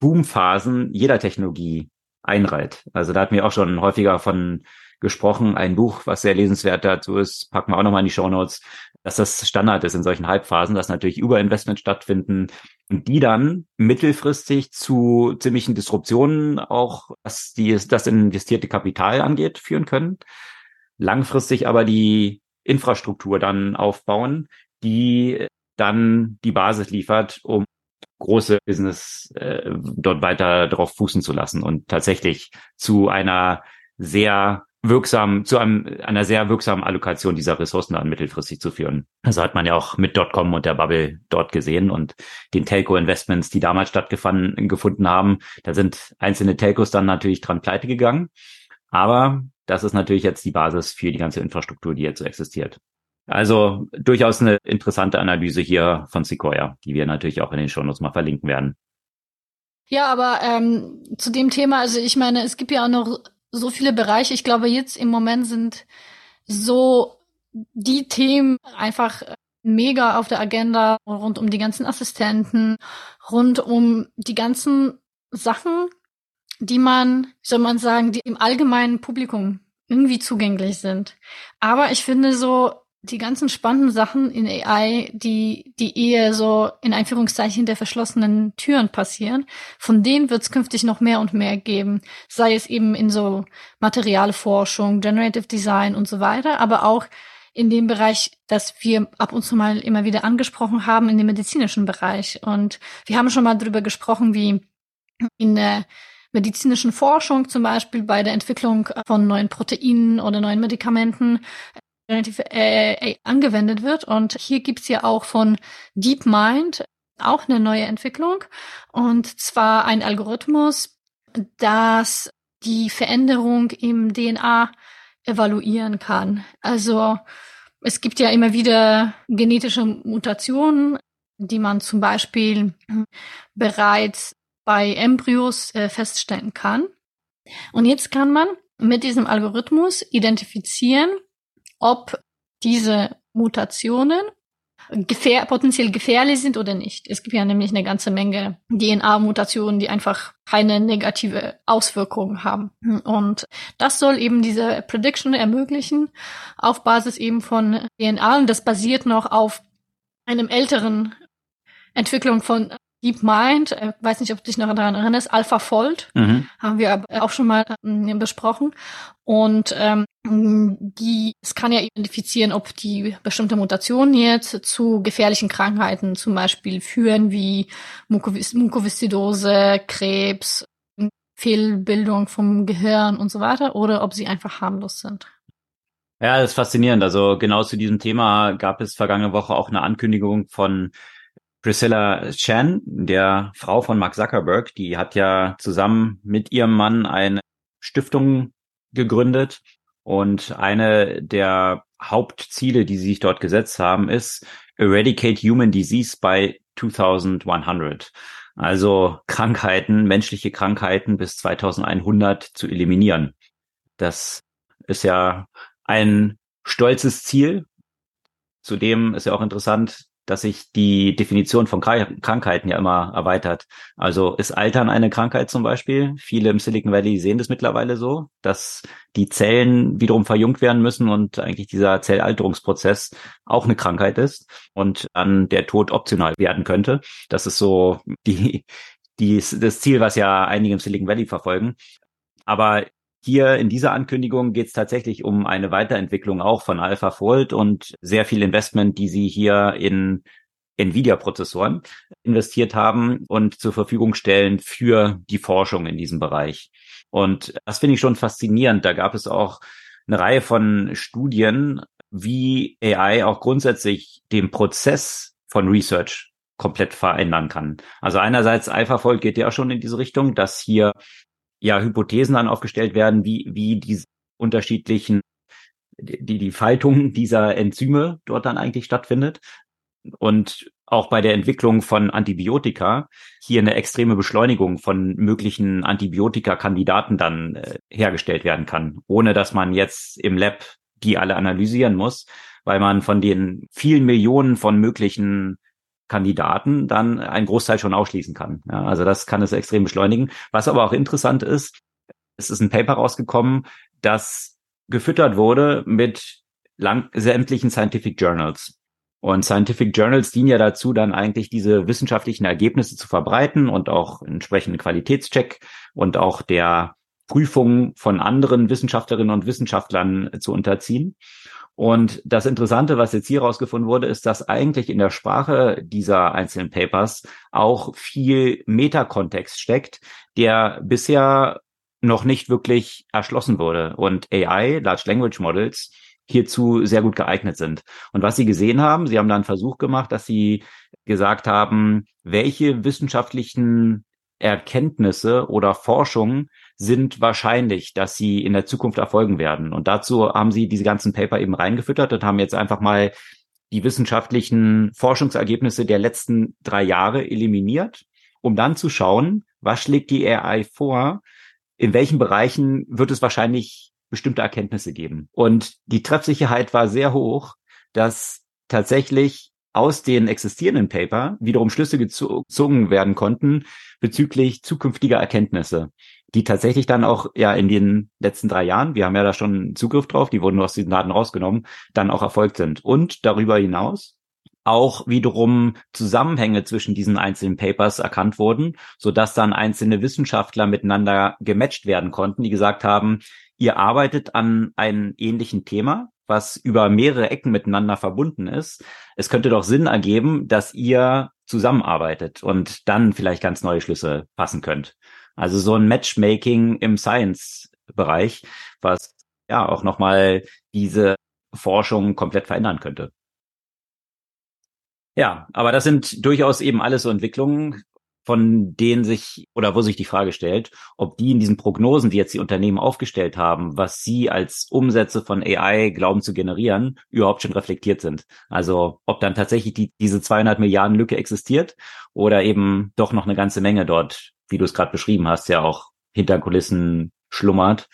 Boomphasen jeder Technologie einreiht. Also da hatten wir auch schon häufiger von gesprochen. Ein Buch, was sehr lesenswert dazu ist, packen wir auch nochmal in die Show Notes, dass das Standard ist in solchen Halbphasen, dass natürlich Überinvestment stattfinden und die dann mittelfristig zu ziemlichen Disruptionen auch, was die, das investierte Kapital angeht, führen können. Langfristig aber die Infrastruktur dann aufbauen, die dann die Basis liefert, um große Business äh, dort weiter drauf fußen zu lassen und tatsächlich zu einer sehr wirksam, zu einem, einer sehr wirksamen Allokation dieser Ressourcen dann mittelfristig zu führen. Also hat man ja auch mit Dotcom und der Bubble dort gesehen und den Telco-Investments, die damals stattgefunden gefunden haben. Da sind einzelne Telcos dann natürlich dran pleite gegangen. Aber das ist natürlich jetzt die Basis für die ganze Infrastruktur, die jetzt so existiert. Also durchaus eine interessante Analyse hier von Sequoia, die wir natürlich auch in den Shownotes mal verlinken werden. Ja, aber ähm, zu dem Thema, also ich meine, es gibt ja auch noch so viele Bereiche. Ich glaube, jetzt im Moment sind so die Themen einfach mega auf der Agenda rund um die ganzen Assistenten, rund um die ganzen Sachen, die man, soll man sagen, die im allgemeinen Publikum irgendwie zugänglich sind. Aber ich finde so, die ganzen spannenden Sachen in AI, die, die eher so in Einführungszeichen der verschlossenen Türen passieren, von denen wird es künftig noch mehr und mehr geben. Sei es eben in so Materialforschung, Generative Design und so weiter, aber auch in dem Bereich, das wir ab und zu mal immer wieder angesprochen haben, in dem medizinischen Bereich. Und wir haben schon mal darüber gesprochen, wie in der medizinischen Forschung, zum Beispiel bei der Entwicklung von neuen Proteinen oder neuen Medikamenten, relativ äh, angewendet wird. Und hier gibt's ja auch von DeepMind auch eine neue Entwicklung. Und zwar ein Algorithmus, das die Veränderung im DNA evaluieren kann. Also es gibt ja immer wieder genetische Mutationen, die man zum Beispiel bereits bei Embryos äh, feststellen kann. Und jetzt kann man mit diesem Algorithmus identifizieren, ob diese Mutationen gefähr potenziell gefährlich sind oder nicht. Es gibt ja nämlich eine ganze Menge DNA-Mutationen, die einfach keine negative Auswirkungen haben. Und das soll eben diese Prediction ermöglichen auf Basis eben von DNA. Und das basiert noch auf einem älteren Entwicklung von DeepMind, ich äh, weiß nicht, ob du dich noch daran erinnerst, AlphaFold, mhm. haben wir auch schon mal ähm, besprochen. Und ähm, die, es kann ja identifizieren, ob die bestimmte Mutationen jetzt zu gefährlichen Krankheiten zum Beispiel führen, wie Mukoviszidose, Krebs, Fehlbildung vom Gehirn und so weiter, oder ob sie einfach harmlos sind. Ja, das ist faszinierend. Also genau zu diesem Thema gab es vergangene Woche auch eine Ankündigung von Priscilla Chan, der Frau von Mark Zuckerberg, die hat ja zusammen mit ihrem Mann eine Stiftung gegründet und eine der Hauptziele, die sie sich dort gesetzt haben, ist Eradicate Human Disease by 2100. Also Krankheiten, menschliche Krankheiten bis 2100 zu eliminieren. Das ist ja ein stolzes Ziel. Zudem ist ja auch interessant, dass sich die Definition von Krankheiten ja immer erweitert. Also ist Altern eine Krankheit zum Beispiel? Viele im Silicon Valley sehen das mittlerweile so, dass die Zellen wiederum verjüngt werden müssen und eigentlich dieser Zellalterungsprozess auch eine Krankheit ist und dann der Tod optional werden könnte. Das ist so die, die, das Ziel, was ja einige im Silicon Valley verfolgen. Aber hier in dieser Ankündigung geht es tatsächlich um eine Weiterentwicklung auch von AlphaFold und sehr viel Investment, die sie hier in Nvidia-Prozessoren investiert haben und zur Verfügung stellen für die Forschung in diesem Bereich. Und das finde ich schon faszinierend. Da gab es auch eine Reihe von Studien, wie AI auch grundsätzlich den Prozess von Research komplett verändern kann. Also einerseits AlphaFold geht ja schon in diese Richtung, dass hier ja Hypothesen dann aufgestellt werden, wie, wie diese unterschiedlichen, die, die Faltung dieser Enzyme dort dann eigentlich stattfindet. Und auch bei der Entwicklung von Antibiotika hier eine extreme Beschleunigung von möglichen Antibiotika-Kandidaten dann äh, hergestellt werden kann, ohne dass man jetzt im Lab die alle analysieren muss, weil man von den vielen Millionen von möglichen Kandidaten dann einen Großteil schon ausschließen kann. Ja, also das kann es extrem beschleunigen. Was aber auch interessant ist, es ist ein Paper rausgekommen, das gefüttert wurde mit lang, sämtlichen Scientific Journals. Und Scientific Journals dienen ja dazu, dann eigentlich diese wissenschaftlichen Ergebnisse zu verbreiten und auch entsprechenden Qualitätscheck und auch der Prüfung von anderen Wissenschaftlerinnen und Wissenschaftlern zu unterziehen. Und das Interessante, was jetzt hier rausgefunden wurde, ist, dass eigentlich in der Sprache dieser einzelnen Papers auch viel Metakontext steckt, der bisher noch nicht wirklich erschlossen wurde und AI, Large Language Models, hierzu sehr gut geeignet sind. Und was sie gesehen haben, sie haben da einen Versuch gemacht, dass sie gesagt haben, welche wissenschaftlichen Erkenntnisse oder Forschung sind wahrscheinlich, dass sie in der Zukunft erfolgen werden. Und dazu haben sie diese ganzen Paper eben reingefüttert und haben jetzt einfach mal die wissenschaftlichen Forschungsergebnisse der letzten drei Jahre eliminiert, um dann zu schauen, was schlägt die AI vor, in welchen Bereichen wird es wahrscheinlich bestimmte Erkenntnisse geben. Und die Treffsicherheit war sehr hoch, dass tatsächlich aus den existierenden Paper wiederum Schlüsse gezogen werden konnten bezüglich zukünftiger Erkenntnisse die tatsächlich dann auch ja in den letzten drei Jahren, wir haben ja da schon Zugriff drauf, die wurden aus diesen Daten rausgenommen, dann auch erfolgt sind. Und darüber hinaus auch wiederum Zusammenhänge zwischen diesen einzelnen Papers erkannt wurden, so dass dann einzelne Wissenschaftler miteinander gematcht werden konnten, die gesagt haben, ihr arbeitet an einem ähnlichen Thema, was über mehrere Ecken miteinander verbunden ist. Es könnte doch Sinn ergeben, dass ihr zusammenarbeitet und dann vielleicht ganz neue Schlüsse fassen könnt. Also so ein Matchmaking im Science-Bereich, was ja auch nochmal diese Forschung komplett verändern könnte. Ja, aber das sind durchaus eben alles so Entwicklungen. Von denen sich oder wo sich die Frage stellt, ob die in diesen Prognosen, die jetzt die Unternehmen aufgestellt haben, was sie als Umsätze von AI glauben zu generieren, überhaupt schon reflektiert sind. Also ob dann tatsächlich die, diese 200 Milliarden Lücke existiert oder eben doch noch eine ganze Menge dort, wie du es gerade beschrieben hast, ja auch hinter Kulissen schlummert,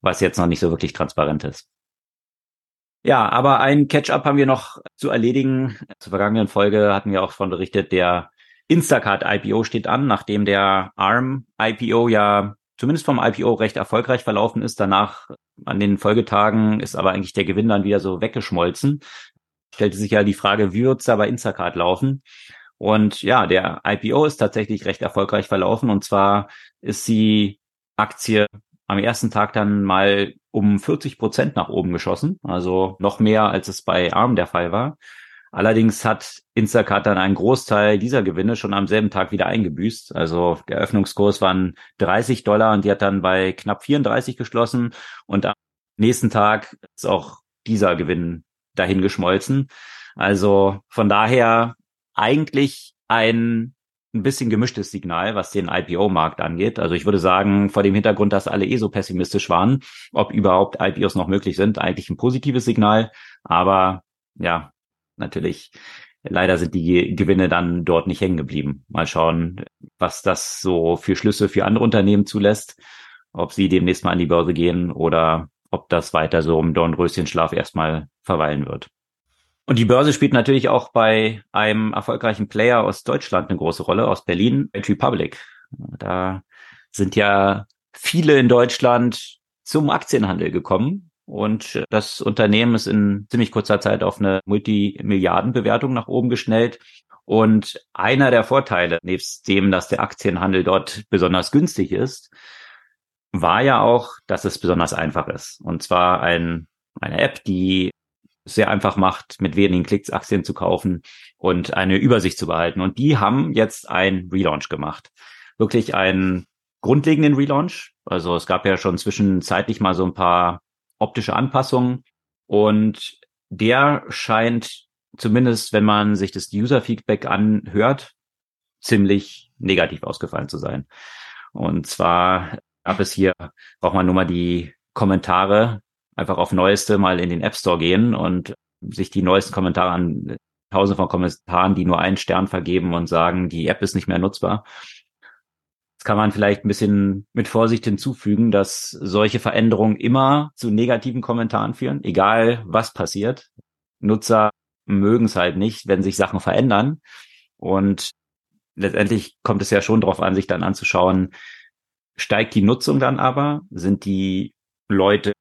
was jetzt noch nicht so wirklich transparent ist. Ja, aber ein Catch-up haben wir noch zu erledigen. Zur vergangenen Folge hatten wir auch von berichtet, der Instacart IPO steht an, nachdem der ARM IPO ja zumindest vom IPO recht erfolgreich verlaufen ist. Danach an den Folgetagen ist aber eigentlich der Gewinn dann wieder so weggeschmolzen. Stellte sich ja die Frage, wie wird's da bei Instacart laufen? Und ja, der IPO ist tatsächlich recht erfolgreich verlaufen. Und zwar ist die Aktie am ersten Tag dann mal um 40 Prozent nach oben geschossen. Also noch mehr, als es bei ARM der Fall war. Allerdings hat Instacart dann einen Großteil dieser Gewinne schon am selben Tag wieder eingebüßt. Also der Öffnungskurs waren 30 Dollar und die hat dann bei knapp 34 geschlossen und am nächsten Tag ist auch dieser Gewinn dahin geschmolzen. Also von daher eigentlich ein ein bisschen gemischtes Signal, was den IPO-Markt angeht. Also ich würde sagen, vor dem Hintergrund, dass alle eh so pessimistisch waren, ob überhaupt IPOs noch möglich sind, eigentlich ein positives Signal. Aber ja, natürlich, leider sind die Gewinne dann dort nicht hängen geblieben. Mal schauen, was das so für Schlüsse für andere Unternehmen zulässt, ob sie demnächst mal an die Börse gehen oder ob das weiter so im Dornröschenschlaf erstmal verweilen wird. Und die Börse spielt natürlich auch bei einem erfolgreichen Player aus Deutschland eine große Rolle, aus Berlin, Republic. Da sind ja viele in Deutschland zum Aktienhandel gekommen und das Unternehmen ist in ziemlich kurzer Zeit auf eine Multimilliardenbewertung nach oben geschnellt. Und einer der Vorteile, nebst dem, dass der Aktienhandel dort besonders günstig ist, war ja auch, dass es besonders einfach ist. Und zwar ein, eine App, die sehr einfach macht, mit wenigen Klicks Aktien zu kaufen und eine Übersicht zu behalten. Und die haben jetzt ein Relaunch gemacht. Wirklich einen grundlegenden Relaunch. Also es gab ja schon zwischenzeitlich mal so ein paar optische Anpassungen und der scheint zumindest, wenn man sich das User-Feedback anhört, ziemlich negativ ausgefallen zu sein. Und zwar gab es hier, braucht man nur mal die Kommentare einfach auf Neueste mal in den App Store gehen und sich die neuesten Kommentare an tausende von Kommentaren, die nur einen Stern vergeben und sagen, die App ist nicht mehr nutzbar kann man vielleicht ein bisschen mit Vorsicht hinzufügen, dass solche Veränderungen immer zu negativen Kommentaren führen, egal was passiert. Nutzer mögen es halt nicht, wenn sich Sachen verändern. Und letztendlich kommt es ja schon darauf an, sich dann anzuschauen, steigt die Nutzung dann aber? Sind die Leute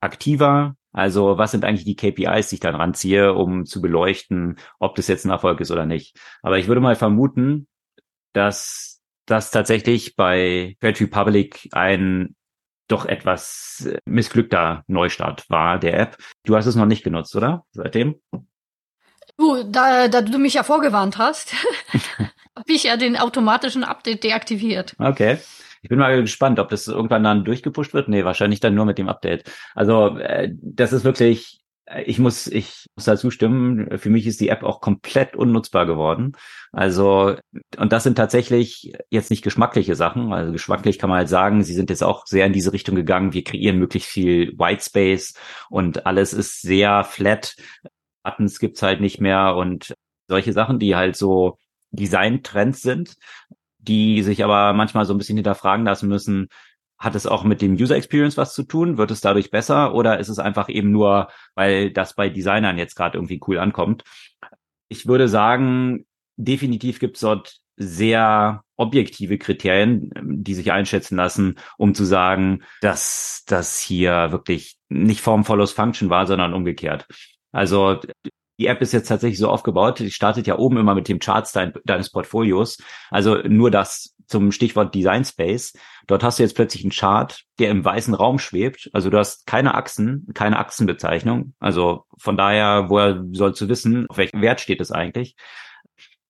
aktiver? Also was sind eigentlich die KPIs, die ich dann ranziehe, um zu beleuchten, ob das jetzt ein Erfolg ist oder nicht? Aber ich würde mal vermuten, dass dass tatsächlich bei Trade Republic ein doch etwas missglückter Neustart war der App. Du hast es noch nicht genutzt, oder? Seitdem? Du, da, da du mich ja vorgewarnt hast, [LAUGHS] habe ich ja den automatischen Update deaktiviert. Okay. Ich bin mal gespannt, ob das irgendwann dann durchgepusht wird. Nee, wahrscheinlich dann nur mit dem Update. Also äh, das ist wirklich ich muss, ich muss da zustimmen. Für mich ist die App auch komplett unnutzbar geworden. Also, und das sind tatsächlich jetzt nicht geschmackliche Sachen. Also geschmacklich kann man halt sagen, sie sind jetzt auch sehr in diese Richtung gegangen. Wir kreieren möglichst viel Whitespace und alles ist sehr flat. Buttons gibt's halt nicht mehr und solche Sachen, die halt so Design-Trends sind, die sich aber manchmal so ein bisschen hinterfragen lassen müssen, hat es auch mit dem User Experience was zu tun? Wird es dadurch besser oder ist es einfach eben nur, weil das bei Designern jetzt gerade irgendwie cool ankommt? Ich würde sagen, definitiv gibt es dort sehr objektive Kriterien, die sich einschätzen lassen, um zu sagen, dass das hier wirklich nicht Form follows Function war, sondern umgekehrt. Also die App ist jetzt tatsächlich so aufgebaut, die startet ja oben immer mit dem Charts dein, deines Portfolios. Also nur das zum Stichwort Design Space. Dort hast du jetzt plötzlich einen Chart, der im weißen Raum schwebt. Also du hast keine Achsen, keine Achsenbezeichnung. Also von daher, woher sollst du wissen, auf welchem Wert steht es eigentlich?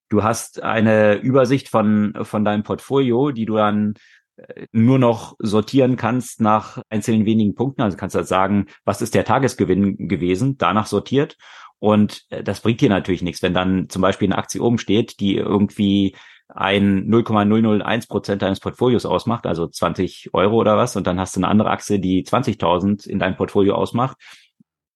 Du hast eine Übersicht von, von deinem Portfolio, die du dann äh, nur noch sortieren kannst nach einzelnen wenigen Punkten. Also kannst du halt sagen, was ist der Tagesgewinn gewesen, danach sortiert. Und äh, das bringt dir natürlich nichts, wenn dann zum Beispiel eine Aktie oben steht, die irgendwie ein 0,001 Prozent deines Portfolios ausmacht, also 20 Euro oder was, und dann hast du eine andere Aktie, die 20.000 in deinem Portfolio ausmacht.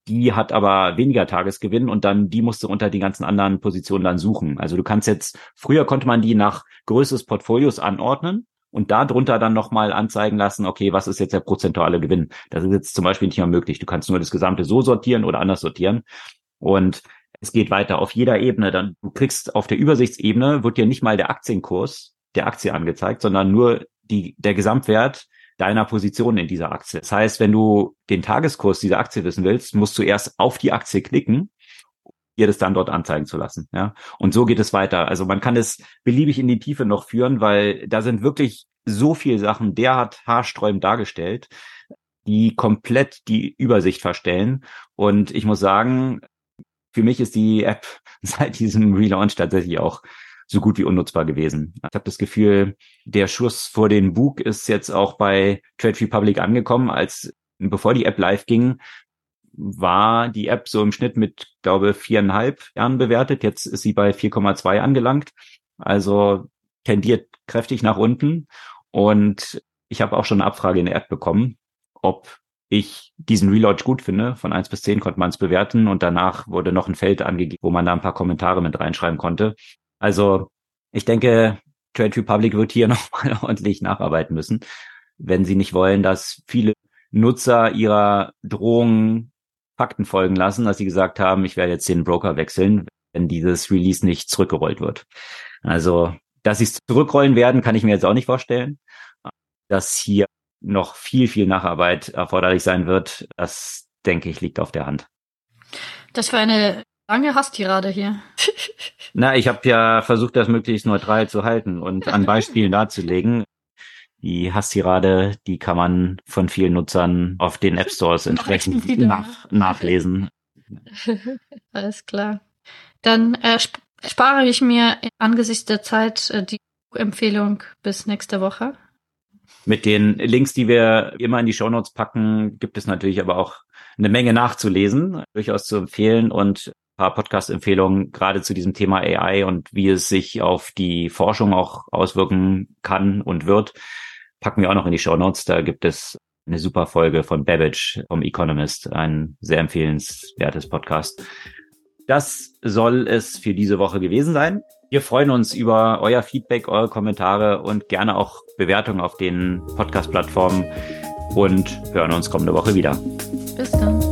Die hat aber weniger Tagesgewinn und dann die musst du unter die ganzen anderen Positionen dann suchen. Also du kannst jetzt, früher konnte man die nach Größe des Portfolios anordnen und darunter dann nochmal anzeigen lassen, okay, was ist jetzt der prozentuale Gewinn? Das ist jetzt zum Beispiel nicht mehr möglich. Du kannst nur das Gesamte so sortieren oder anders sortieren. Und es geht weiter auf jeder Ebene. Dann du kriegst auf der Übersichtsebene wird dir nicht mal der Aktienkurs der Aktie angezeigt, sondern nur die, der Gesamtwert deiner Position in dieser Aktie. Das heißt, wenn du den Tageskurs dieser Aktie wissen willst, musst du erst auf die Aktie klicken, dir das dann dort anzeigen zu lassen. Ja, und so geht es weiter. Also man kann es beliebig in die Tiefe noch führen, weil da sind wirklich so viele Sachen derart haarsträubend dargestellt, die komplett die Übersicht verstellen. Und ich muss sagen, für mich ist die App [LAUGHS] seit diesem Relaunch tatsächlich auch so gut wie unnutzbar gewesen. Ich habe das Gefühl, der Schuss vor den Bug ist jetzt auch bei Trade Republic angekommen, als bevor die App live ging, war die App so im Schnitt mit, glaube viereinhalb Jahren bewertet. Jetzt ist sie bei 4,2 angelangt. Also tendiert kräftig nach unten. Und ich habe auch schon eine Abfrage in der App bekommen, ob ich diesen Relaunch gut finde. Von eins bis zehn konnte man es bewerten und danach wurde noch ein Feld angegeben, wo man da ein paar Kommentare mit reinschreiben konnte. Also ich denke, Trade Republic wird hier [LAUGHS] nochmal ordentlich nacharbeiten müssen, wenn sie nicht wollen, dass viele Nutzer ihrer Drohungen Fakten folgen lassen, dass sie gesagt haben, ich werde jetzt den Broker wechseln, wenn dieses Release nicht zurückgerollt wird. Also, dass sie es zurückrollen werden, kann ich mir jetzt auch nicht vorstellen. Dass hier noch viel, viel Nacharbeit erforderlich sein wird, das denke ich, liegt auf der Hand. Das war eine lange Hasstirade hier. [LAUGHS] Na, ich habe ja versucht, das möglichst neutral zu halten und an Beispielen [LAUGHS] darzulegen. Die Hasstirade, die kann man von vielen Nutzern auf den App Stores entsprechend nach, nachlesen. [LAUGHS] Alles klar. Dann äh, spare ich mir angesichts der Zeit äh, die Empfehlung bis nächste Woche. Mit den Links, die wir immer in die Show Notes packen, gibt es natürlich aber auch eine Menge nachzulesen, durchaus zu empfehlen und paar Podcast-Empfehlungen gerade zu diesem Thema AI und wie es sich auf die Forschung auch auswirken kann und wird, packen wir auch noch in die Show Notes. Da gibt es eine super Folge von Babbage vom Economist, ein sehr empfehlenswertes Podcast. Das soll es für diese Woche gewesen sein. Wir freuen uns über euer Feedback, eure Kommentare und gerne auch Bewertungen auf den Podcast-Plattformen und hören uns kommende Woche wieder. Bis dann.